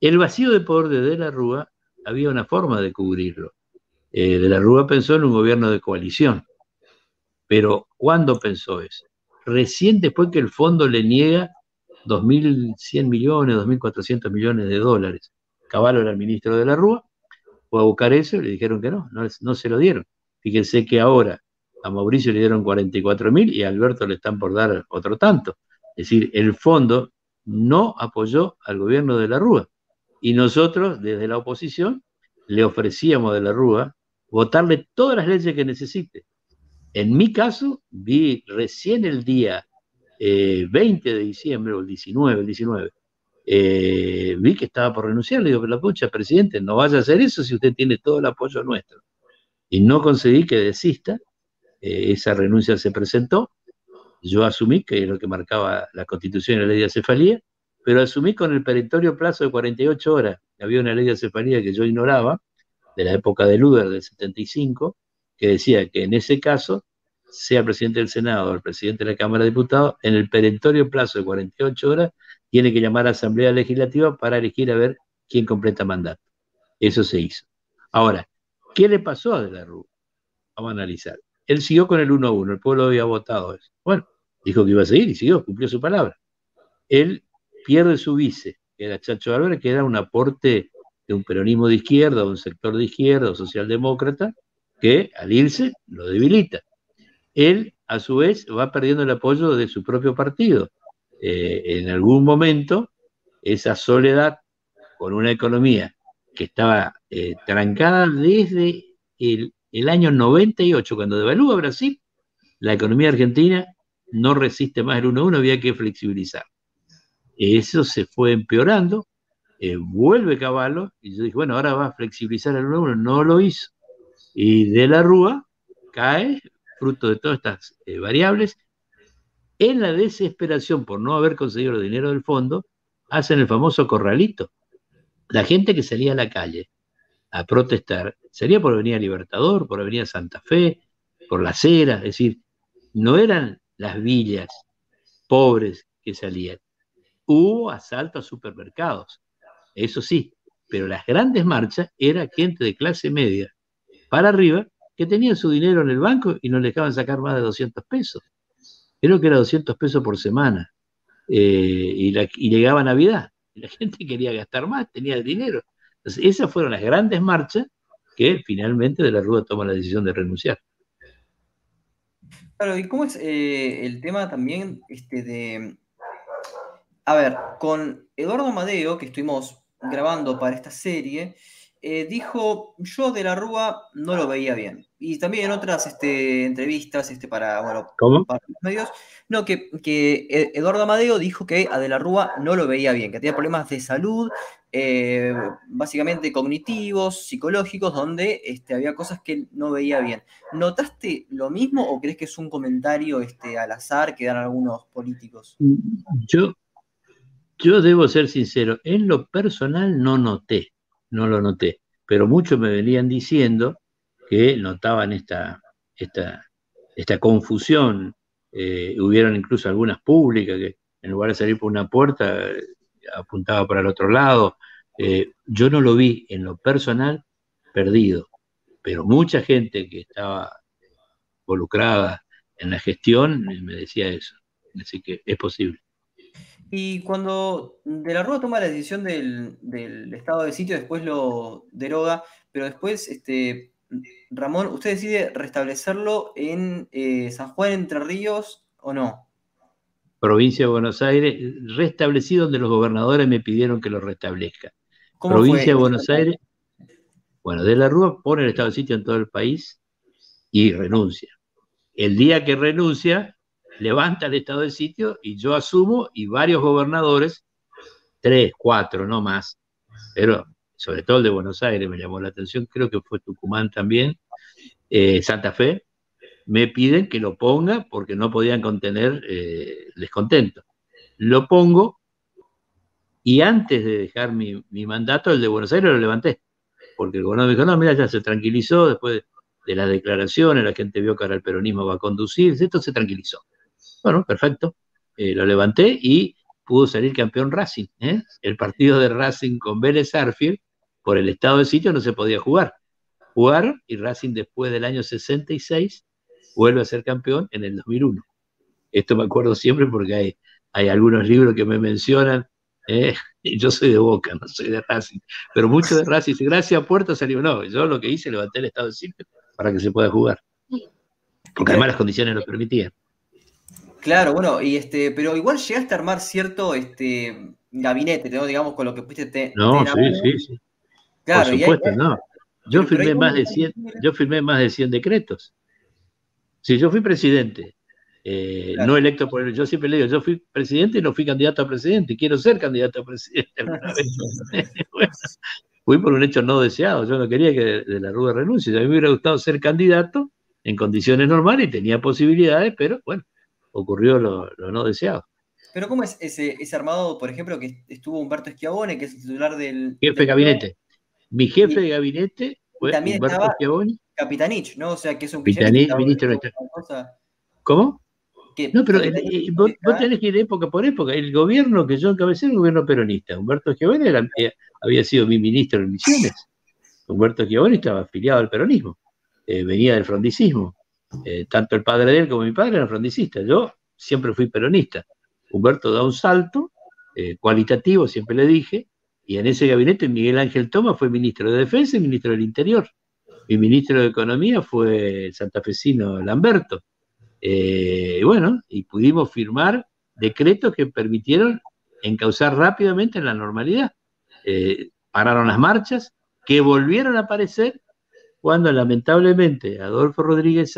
El vacío de poder de De la Rúa había una forma de cubrirlo. Eh, de la Rúa pensó en un gobierno de coalición. Pero ¿cuándo pensó eso? Recién después que el fondo le niega 2.100 millones, 2.400 millones de dólares. Caballo era el ministro de la Rúa, fue a buscar eso y le dijeron que no, no, no se lo dieron. Fíjense que ahora a Mauricio le dieron 44 mil y a Alberto le están por dar otro tanto. Es decir, el fondo no apoyó al gobierno de la Rúa. Y nosotros, desde la oposición, le ofrecíamos de la Rúa votarle todas las leyes que necesite. En mi caso, vi recién el día 20 eh, de diciembre, o el 19, el 19, eh, vi que estaba por renunciar. Le digo, pero la pucha, presidente, no vaya a hacer eso si usted tiene todo el apoyo nuestro. Y no conseguí que desista eh, esa renuncia se presentó, yo asumí que es lo que marcaba la constitución y la ley de acefalía, pero asumí con el peritorio plazo de 48 horas. Había una ley de acefalía que yo ignoraba, de la época de Luder del 75, que decía que en ese caso, sea el presidente del Senado o el presidente de la Cámara de Diputados, en el peritorio plazo de 48 horas, tiene que llamar a Asamblea Legislativa para elegir a ver quién completa mandato. Eso se hizo. Ahora, ¿qué le pasó a De la Rúa? Vamos a analizar él siguió con el 1 a 1, el pueblo había votado eso. Bueno, dijo que iba a seguir y siguió, cumplió su palabra. Él pierde su vice, que era Chacho Álvarez, que era un aporte de un peronismo de izquierda, un sector de izquierda, socialdemócrata, que al irse lo debilita. Él, a su vez, va perdiendo el apoyo de su propio partido. Eh, en algún momento, esa soledad con una economía que estaba eh, trancada desde el el año 98, cuando devalúa Brasil, la economía argentina no resiste más el 1-1, había que flexibilizar. Eso se fue empeorando, eh, vuelve Caballo, y yo dije, bueno, ahora va a flexibilizar el 1-1, no lo hizo. Y de la Rúa cae, fruto de todas estas eh, variables, en la desesperación por no haber conseguido el dinero del fondo, hacen el famoso corralito. La gente que salía a la calle a protestar sería por Avenida Libertador, por Avenida Santa Fe, por la Cera, es decir, no eran las villas pobres que salían. Hubo asalto a supermercados, eso sí, pero las grandes marchas era gente de clase media para arriba que tenían su dinero en el banco y no le dejaban sacar más de 200 pesos. Creo que era 200 pesos por semana. Eh, y, llegaba Navidad. Y la gente quería gastar más, tenía el dinero. Entonces, esas fueron las grandes marchas que finalmente De la Rúa toma la decisión de renunciar. Claro, ¿y cómo es eh, el tema también este, de... A ver, con Eduardo Amadeo, que estuvimos grabando para esta serie, eh, dijo, yo de la Rúa no lo veía bien. Y también en otras este, entrevistas este, para, bueno, para los medios, no, que, que, Eduardo Amadeo dijo que a de la Rúa no lo veía bien, que tenía problemas de salud, eh, básicamente cognitivos, psicológicos, donde este, había cosas que no veía bien. ¿Notaste lo mismo o crees que es un comentario este, al azar que dan algunos políticos? Yo, yo debo ser sincero, en lo personal no noté no lo noté, pero muchos me venían diciendo que notaban esta, esta, confusión. Eh, hubieron incluso algunas públicas que en lugar de salir por una puerta apuntaba para el otro lado. Eh, yo no lo vi en lo personal perdido, pero mucha gente que estaba involucrada en la gestión me decía eso. Así que es posible. Y cuando De la Rúa toma la decisión del, estado de sitio, después lo deroga, pero después, este, Ramón, ¿usted decide restablecerlo en eh, San Juan, Entre Ríos o no? Provincia de Buenos Aires, restablecido donde los gobernadores me pidieron que lo restablezca. Provincia de Buenos Aires, bueno, De la Rúa pone el estado de sitio en todo el país y renuncia. El día que renuncia, levanta el estado de sitio y yo asumo y varios gobernadores, tres, cuatro, no más, pero sobre todo el de Buenos Aires me llamó la atención, creo que fue Tucumán también, eh, Santa Fe, me piden que lo ponga porque no podían contener eh, descontento. Lo pongo y antes de dejar mi, mandato, el de Buenos Aires lo levanté, porque el gobernador me dijo, no, mira, ya se tranquilizó después de, de las declaraciones, la gente vio que ahora el peronismo va a conducir, esto se tranquilizó. Bueno, perfecto. Eh, lo levanté y pudo salir campeón Racing. ¿eh? El partido de Racing con Vélez Arfield, por el estado de sitio, no se podía jugar. Jugaron y Racing después del año 66 vuelve a ser campeón en el 2001. Esto me acuerdo siempre porque hay, algunos libros que me mencionan. ¿eh? Yo soy de Boca, no soy de Racing. Pero mucho de Racing, gracias a Puerta salió. No, yo lo que hice, levanté el estado de sitio para que se pueda jugar. Porque además las condiciones lo permitían. Claro, bueno, y este, pero igual llegaste a armar cierto este gabinete, ¿no? digamos, con lo que pudiste te, No, sí, sí, sí. Claro, Por supuesto, no. Yo firmé más de 100, yo firmé más de 100 decretos. Si yo fui presidente, eh, no electo por él, yo siempre le digo, yo fui presidente y no fui candidato a presidente, quiero ser candidato a presidente fui por un hecho no deseado, yo no quería que de la Rúa renuncie, a mí me hubiera gustado ser candidato en condiciones normales y tenía posibilidades, pero bueno, ocurrió lo, no deseado. Pero ¿cómo es ese, armado, por ejemplo, que estuvo Humberto Schiavone, que es el titular del... Jefe de gabinete. Mi jefe de gabinete fue también Humberto Schiavone. Capitanich, ¿no? O sea, que es un Capitanich, ministro de ¿Cómo? no, pero vos, tenés que ir época por época. El gobierno que yo encabecé era un gobierno peronista. Humberto Schiavone eh, había sido mi ministro en Misiones. Humberto Schiavone estaba afiliado al peronismo. Eh, venía del frondicismo. Eh, tanto el padre de él como mi padre eran frondicistas. Yo siempre fui peronista. Humberto da un salto eh, cualitativo, siempre le dije, y en ese gabinete Miguel Ángel Toma fue ministro de Defensa y ministro del Interior. Mi ministro de Economía fue el santafesino Lamberto. Eh, bueno, y pudimos firmar decretos que permitieron encauzar rápidamente en la normalidad. pararon las marchas, que volvieron a aparecer cuando lamentablemente Adolfo Rodríguez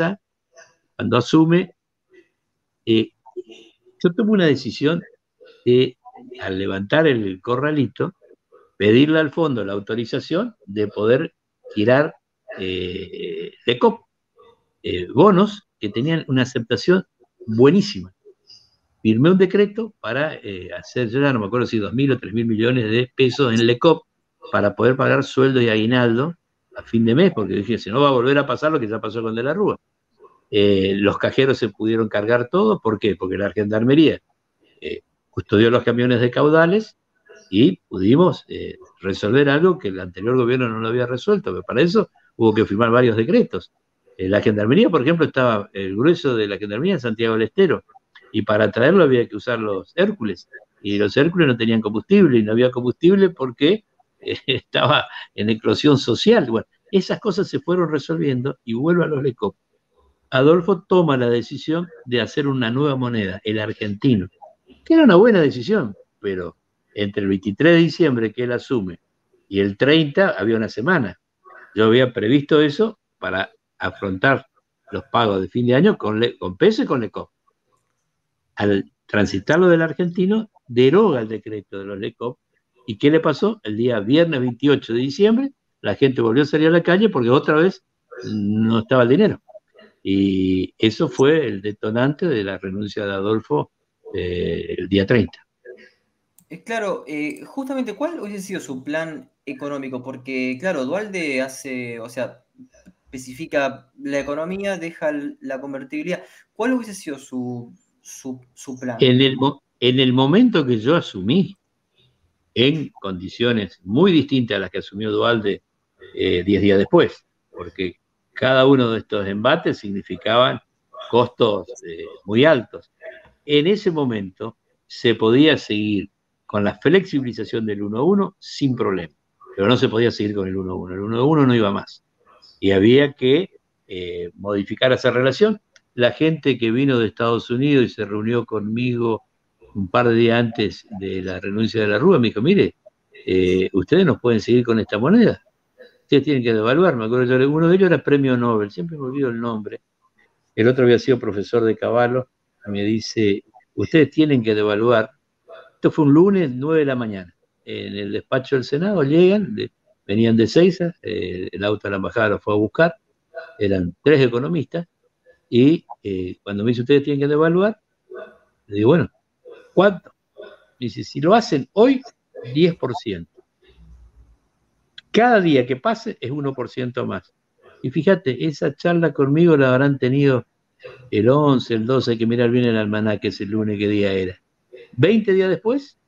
cuando asume, eh, yo tomo una decisión de, al levantar el corralito, pedirle al fondo la autorización de poder tirar eh, de COP, eh, bonos que tenían una aceptación buenísima. Firmé un decreto para hacer, yo ya no me acuerdo si dos mil o tres mil millones de pesos en LECOP para poder pagar sueldo y aguinaldo a fin de mes, porque dije, si no va a volver a pasar lo que ya pasó con De la Rúa. Eh, los cajeros se pudieron cargar todo, ¿por qué? Porque la gendarmería eh, custodió los camiones de caudales y pudimos eh, resolver algo que el anterior gobierno no lo había resuelto, pero para eso hubo que firmar varios decretos. La gendarmería, por ejemplo, estaba el grueso de la gendarmería en Santiago del Estero, y para traerlo había que usar los Hércules, y los Hércules no tenían combustible, y no había combustible porque estaba en eclosión social. Bueno, esas cosas se fueron resolviendo y vuelvo a los LECOP. Adolfo toma la decisión de hacer una nueva moneda, el argentino, que era una buena decisión, pero entre el 23 de diciembre que él asume y el 30 había una semana. Yo había previsto eso para afrontar los pagos de fin de año con, con peso y con LECOP. Al transitarlo del argentino, deroga el decreto de los LECOP. ¿Y qué le pasó? El día viernes 28 de diciembre, la gente volvió a salir a la calle porque otra vez no estaba el dinero. Y eso fue el detonante de la renuncia de Adolfo eh, el día 30. Es claro, eh, justamente, ¿cuál hubiese sido su plan económico? Porque, claro, Dualde hace, o sea, especifica la economía, deja la convertibilidad. ¿Cuál hubiese sido su, plan? En el, en el momento que yo asumí, en condiciones muy distintas a las que asumió Dualde 10 eh, días después, porque cada uno de estos embates significaban costos eh, muy altos. En ese momento se podía seguir con la flexibilización del 1-1 sin problema, pero no se podía seguir con el 1-1. El 1-1 no iba más y había que eh, modificar esa relación. La gente que vino de Estados Unidos y se reunió conmigo un par de días antes de la renuncia de la Rúa me dijo, mire, eh, ustedes no pueden seguir con esta moneda ustedes tienen que devaluar. Me acuerdo, yo, uno de ellos era premio Nobel, siempre me olvido el nombre. El otro había sido profesor de caballo, me dice, ustedes tienen que devaluar. Esto fue un lunes, 9 de la mañana. En el despacho del Senado llegan, venían de Seiza, eh, el auto de la embajada lo fue a buscar, eran tres economistas, y eh, cuando me dice, ustedes tienen que devaluar, le digo, bueno, ¿cuánto? Me dice, si lo hacen hoy, 10%. Cada día que pase es 1% más. Y fíjate, esa charla conmigo la habrán tenido el 11, el 12, hay que mirar bien el almanaque, es el lunes, qué día era. 20 días después,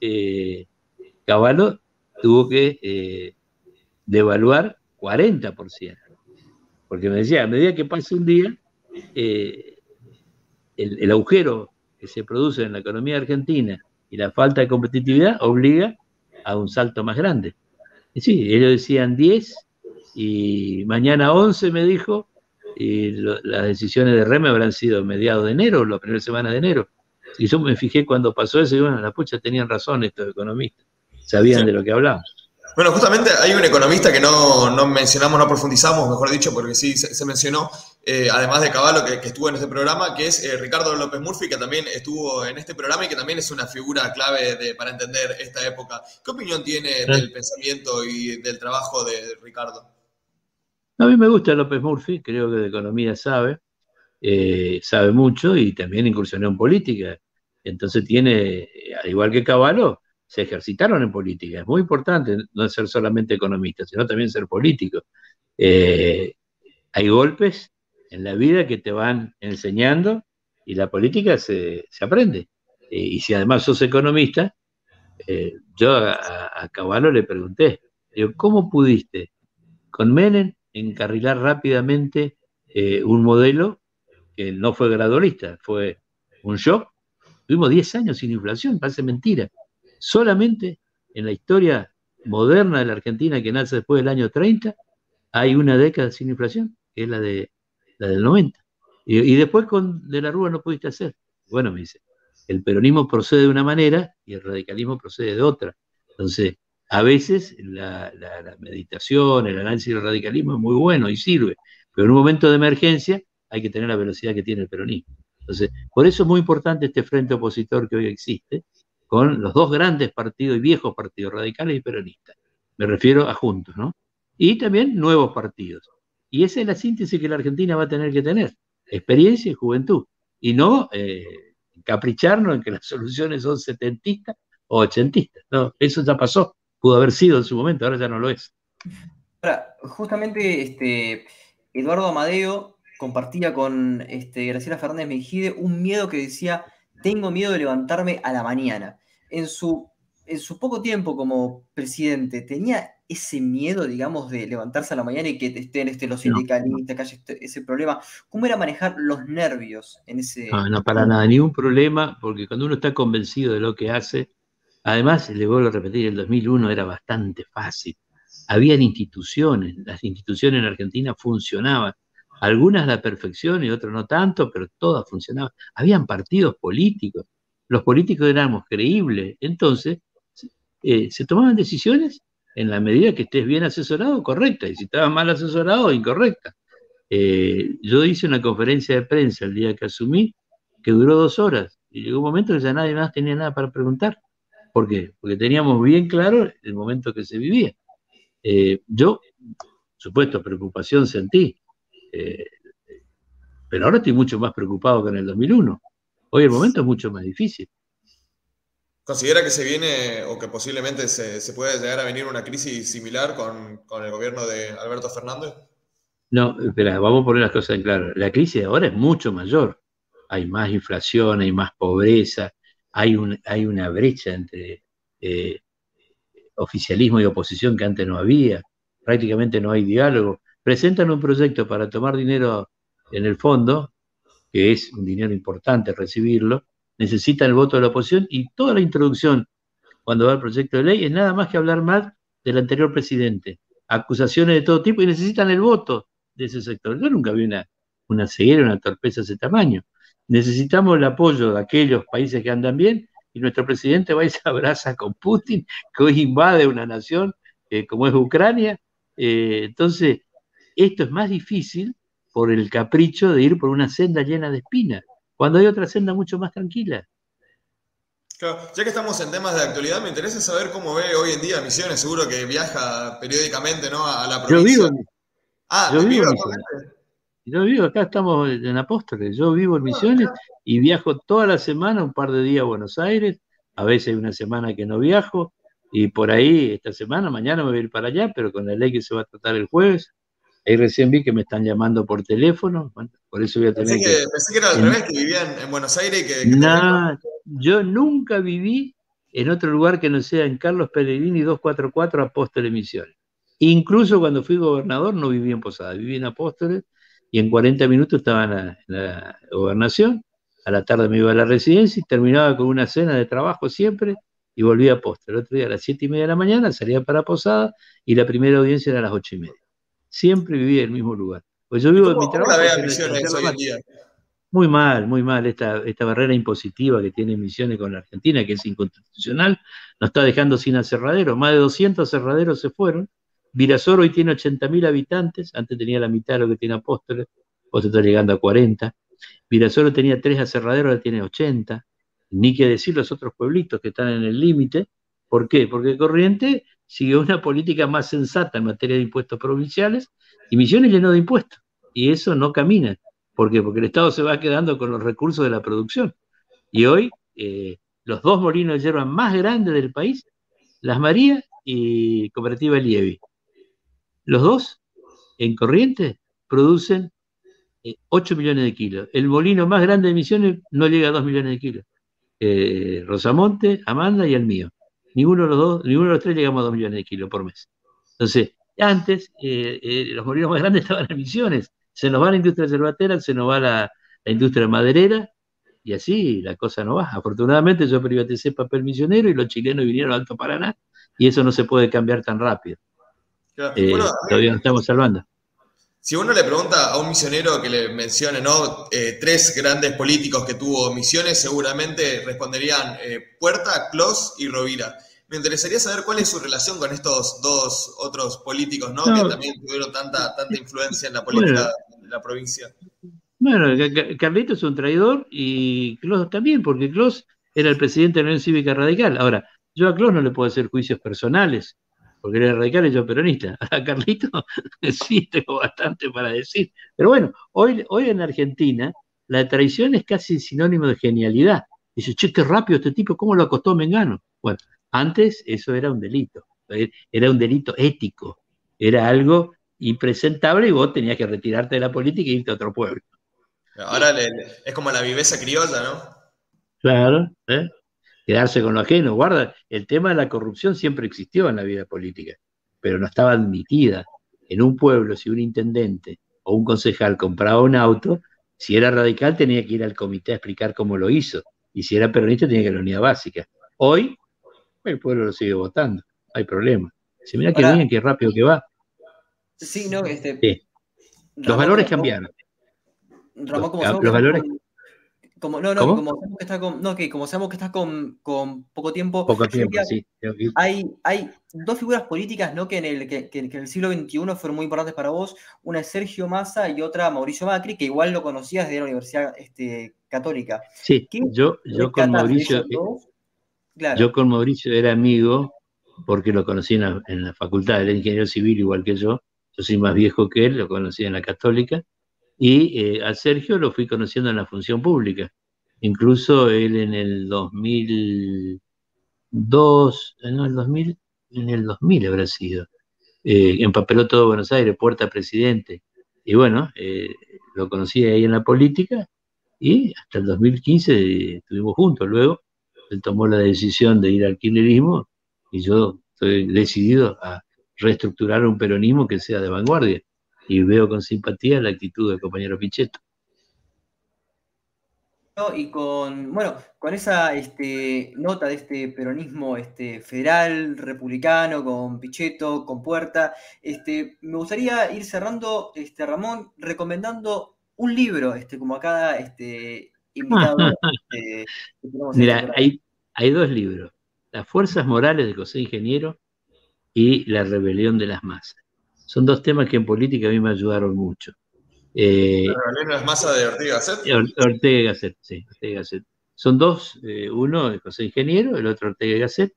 eh, Caballo tuvo que eh, devaluar 40%. Porque me decía, a medida que pase un día, eh, el, agujero que se produce en la economía argentina y la falta de competitividad obliga a un salto más grande sí, ellos decían 10 y mañana 11 me dijo, y las decisiones de REM habrán sido mediados de enero, la primera semana de enero. Y yo me fijé cuando pasó eso y bueno, la pucha tenían razón estos economistas, sabían de lo que hablábamos. Bueno, justamente hay un economista que no, mencionamos, no profundizamos, mejor dicho, porque sí se, mencionó, eh, además de Caballo, que, estuvo en este programa, que es eh, Ricardo López Murphy, que también estuvo en este programa y que también es una figura clave para entender esta época. ¿Qué opinión tiene del pensamiento y del trabajo de Ricardo? A mí me gusta López Murphy, creo que de economía sabe, eh, sabe mucho y también incursionó en política. Entonces tiene, al igual que Caballo, se ejercitaron en política. Es muy importante no ser solamente economista, sino también ser político. Hay golpes en la vida que te van enseñando y la política se, aprende. Eh, y si además sos economista, eh, yo a, Caballo le pregunté, digo, ¿cómo pudiste con Menem encarrilar rápidamente un modelo que no fue gradualista, fue un shock? Tuvimos 10 años sin inflación, parece mentira. Solamente en la historia moderna de la Argentina que nace después del año 30 hay una década sin inflación, que es la, de, la del 90. Y, después con De la Rúa no pudiste hacer. Bueno, me dice, el peronismo procede de una manera y el radicalismo procede de otra. Entonces, a veces la, la, meditación, el análisis del radicalismo es muy bueno y sirve, pero en un momento de emergencia hay que tener la velocidad que tiene el peronismo. Entonces, por eso es muy importante este frente opositor que hoy existe, con los dos grandes partidos y viejos partidos, radicales y peronistas. Me refiero a juntos, ¿no? Y también nuevos partidos. Y esa es la síntesis que la Argentina va a tener que tener, experiencia y juventud. Y no eh, capricharnos en que las soluciones son setentistas o ochentistas. No, eso ya pasó, pudo haber sido en su momento, ahora ya no lo es. Ahora, justamente este, Eduardo Amadeo compartía con este, Graciela Fernández Mejide un miedo que decía tengo miedo de levantarme a la mañana. En su en su poco tiempo como presidente, ¿tenía ese miedo, digamos, de levantarse a la mañana y que estén este, los sindicalistas, que haya este, ese problema? ¿Cómo era manejar los nervios en ese... No, no, para nada, ningún problema, porque cuando uno está convencido de lo que hace, además, le vuelvo a repetir, el 2001 era bastante fácil. Habían instituciones, las instituciones en Argentina funcionaban, algunas a la perfección y otras no tanto, pero todas funcionaban. Habían partidos políticos, los políticos éramos creíbles, entonces eh, se tomaban decisiones en la medida que estés bien asesorado, correcta, y si estabas mal asesorado, incorrecta. Eh, yo hice una conferencia de prensa el día que asumí, que duró dos horas, y llegó un momento que ya nadie más tenía nada para preguntar. ¿Por qué? Porque teníamos bien claro el momento que se vivía. Eh, yo, supuesto, preocupación sentí, pero ahora estoy mucho más preocupado que en el 2001. Hoy el momento es mucho más difícil. ¿Considera que se viene o que posiblemente se, puede llegar a venir una crisis similar con, el gobierno de Alberto Fernández? No, espera, vamos a poner las cosas en claro. La crisis ahora es mucho mayor. Hay más inflación, hay más pobreza, hay, hay una brecha entre eh, oficialismo y oposición que antes no había. Prácticamente no hay diálogo. Presentan un proyecto para tomar dinero en el fondo, que es un dinero importante recibirlo, necesitan el voto de la oposición y toda la introducción cuando va el proyecto de ley es nada más que hablar mal del anterior presidente. Acusaciones de todo tipo y necesitan el voto de ese sector. Yo nunca vi una, una ceguera, una torpeza de ese tamaño. Necesitamos el apoyo de aquellos países que andan bien y nuestro presidente va y se abraza con Putin, que hoy invade una nación eh, como es Ucrania. Eh, entonces, esto es más difícil por el capricho de ir por una senda llena de espinas cuando hay otra senda mucho más tranquila. Claro, ya que estamos en temas de actualidad, me interesa saber cómo ve hoy en día Misiones, seguro que viaja periódicamente ¿no? a la provincia. Yo vivo, ah, yo vivo, en yo vivo, acá estamos en Apóstoles, yo vivo en Misiones y viajo toda la semana, un par de días a Buenos Aires, a veces hay una semana que no viajo, y por ahí esta semana, mañana me voy a ir para allá, pero con la ley que se va a tratar el jueves, Ahí recién vi que me están llamando por teléfono, por eso voy a tener pensé que, Pensé que era al revés, que vivían en Buenos Aires y que... no, yo nunca viví en otro lugar que no sea en Carlos Pellegrini 244 Apóstoles Misiones. Incluso cuando fui gobernador no viví en Posada, viví en Apóstoles y en 40 minutos estaba en la, gobernación, a la tarde me iba a la residencia y terminaba con una cena de trabajo siempre y volvía a Apóstoles. El otro día a las 7 y media de la mañana salía para Posada y la primera audiencia era a las 8 y media siempre vivía en el mismo lugar. Pues yo vivo en mi trabajo. Muy mal, muy mal. Esta, esta barrera impositiva que tiene Misiones con la Argentina, que es inconstitucional, nos está dejando sin aserraderos. Más de 200 aserraderos se fueron. Virasoro hoy tiene 80.000 habitantes, antes tenía la mitad de lo que tiene Apóstoles, vos está llegando a 40. Virasoro tenía tres aserraderos, ahora tiene 80. Ni que decir los otros pueblitos que están en el límite. ¿Por qué? Porque Corriente sigue una política más sensata en materia de impuestos provinciales y Misiones llenó de impuestos. Y eso no camina. ¿Por qué? Porque el Estado se va quedando con los recursos de la producción. Y hoy, eh, los dos molinos de hierba más grandes del país, Las Marías y Cooperativa Lievi, los dos, en corriente, producen 8 eh, millones de kilos. El molino más grande de Misiones no llega a 2 millones de kilos. Eh, Rosamonte, Amanda y el mío. Ninguno de los dos, ninguno de los tres llegamos a 2 millones de kilos por mes. Entonces, antes eh, eh, los molinos más grandes estaban en emisiones. Se nos va la industria cervatera, se nos va la, industria maderera, y así la cosa no va. Afortunadamente yo privaticé papel misionero y los chilenos vinieron al Alto Paraná, y eso no se puede cambiar tan rápido. Eh, todavía nos estamos salvando. Si uno le pregunta a un misionero que le mencione ¿no? tres grandes políticos que tuvo misiones, seguramente responderían Puerta, Clos y Rovira. Me interesaría saber cuál es su relación con estos dos otros políticos, ¿no? que también tuvieron tanta, tanta influencia en la política de la provincia. Bueno, Carlito es un traidor y Clos también, porque Clos era el presidente de la Unión Cívica Radical. Ahora, yo a Clos no le puedo hacer juicios personales, porque era radical y yo peronista. A Carlito sí tengo bastante para decir. Pero bueno, hoy, hoy en Argentina la traición es casi sinónimo de genialidad. Dice, che, qué rápido este tipo, ¿cómo lo acostó Mengano? Bueno, antes eso era un delito, era un delito ético, era algo impresentable y vos tenías que retirarte de la política y irte a otro pueblo. Ahora es como la viveza criolla, ¿no? Claro, ¿eh? Quedarse con lo ajeno. Guarda, el tema de la corrupción siempre existió en la vida política, pero no estaba admitida. En un pueblo, si un intendente o un concejal compraba un auto, si era radical tenía que ir al comité a explicar cómo lo hizo, y si era peronista tenía que ir a la unidad básica. Hoy, el pueblo lo sigue votando, no hay problema. Si mira qué bien, qué rápido que va. Sí, no, este. Los valores cambiaron. Ramón, como los, valores. Como, no, no, como sabemos que está con, no, que como sabemos que está con, con poco tiempo. Poco tiempo, sí. Hay, hay dos figuras políticas ¿no? que, en el, que, que, en el siglo XXI fueron muy importantes para vos. Una es Sergio Massa y otra Mauricio Macri, que igual lo conocías de la Universidad este, Católica. Sí, yo, yo con Mauricio. Eh, yo con Mauricio era amigo porque lo conocí en la, en la facultad, de ingeniero civil igual que yo. Yo soy más viejo que él, lo conocí en la Católica y eh, a Sergio lo fui conociendo en la función pública. Incluso él en el 2002, eh, no, el 2000, en el 2000 habrá sido, eh, empapeló todo Buenos Aires, puerta presidente. Y bueno, eh, lo conocí ahí en la política y hasta el 2015 estuvimos juntos. Luego él tomó la decisión de ir al kirchnerismo y yo estoy decidido a reestructurar un peronismo que sea de vanguardia y veo con simpatía la actitud del compañero Pichetto. Y con, bueno, con esa este, nota de este peronismo este, federal, republicano, con Pichetto, con Puerta, este, me gustaría ir cerrando, este, Ramón, recomendando un libro, este, como a cada este, invitado. este, Mira, hay, hay dos libros, Las Fuerzas Morales de José Ingeniero y La Rebelión de las Masas. Son dos temas que en política a mí me ayudaron mucho. Eh, ¿La masa de Ortega Gasset? Ortega Gasset, sí, Ortega Gasset. Son dos, eh, uno es José Ingeniero, el otro Ortega Gasset.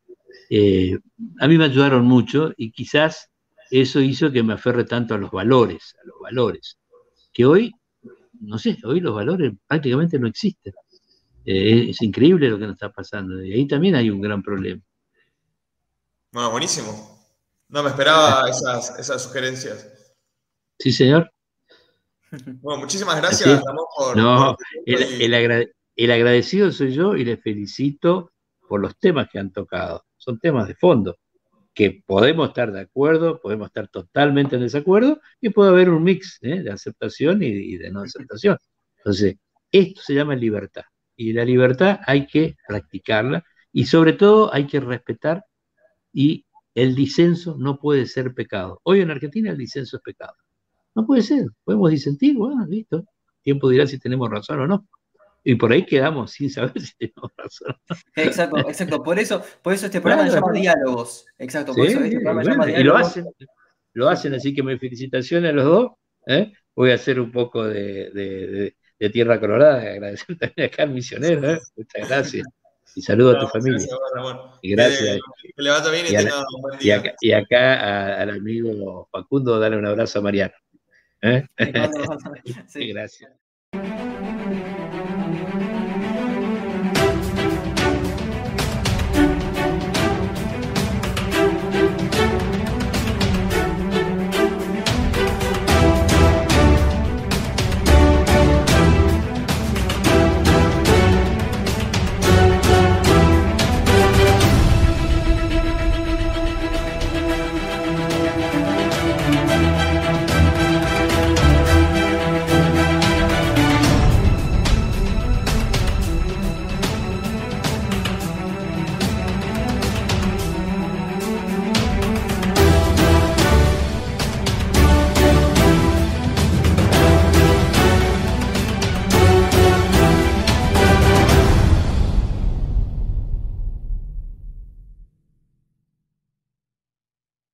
Eh, a mí me ayudaron mucho y quizás eso hizo que me aferre tanto a los valores, a los valores, que hoy, no sé, hoy los valores prácticamente no existen. Eh, es increíble lo que nos está pasando y ahí también hay un gran problema. Bueno, buenísimo. No me esperaba esas, sugerencias. Sí, señor. Bueno, muchísimas gracias, Ramón, por. No, el, agradecido soy yo y le felicito por los temas que han tocado. Son temas de fondo, que podemos estar de acuerdo, podemos estar totalmente en desacuerdo y puede haber un mix ¿eh? de aceptación y, de no aceptación. Entonces, esto se llama libertad y la libertad hay que practicarla y sobre todo hay que respetar y el disenso no puede ser pecado. Hoy en Argentina el disenso es pecado. No puede ser. Podemos disentir, bueno, listo. Tiempo dirá si tenemos razón o no. Y por ahí quedamos sin saber si tenemos razón. Exacto, exacto. Por eso, por eso este programa se llama Diálogos. Exacto, por eso este programa se llama Diálogos. Y lo hacen, lo hacen, así que mis felicitaciones a los dos. ¿eh? Voy a hacer un poco de, tierra colorada, agradecer también acá al misionero. ¿eh? Muchas gracias. Y saludo a tu familia. Y gracias. Que, le vaya bien y, tenga un buen día. Y acá, al amigo Facundo, dale un abrazo a Mariano. ¿Eh? Sí, gracias.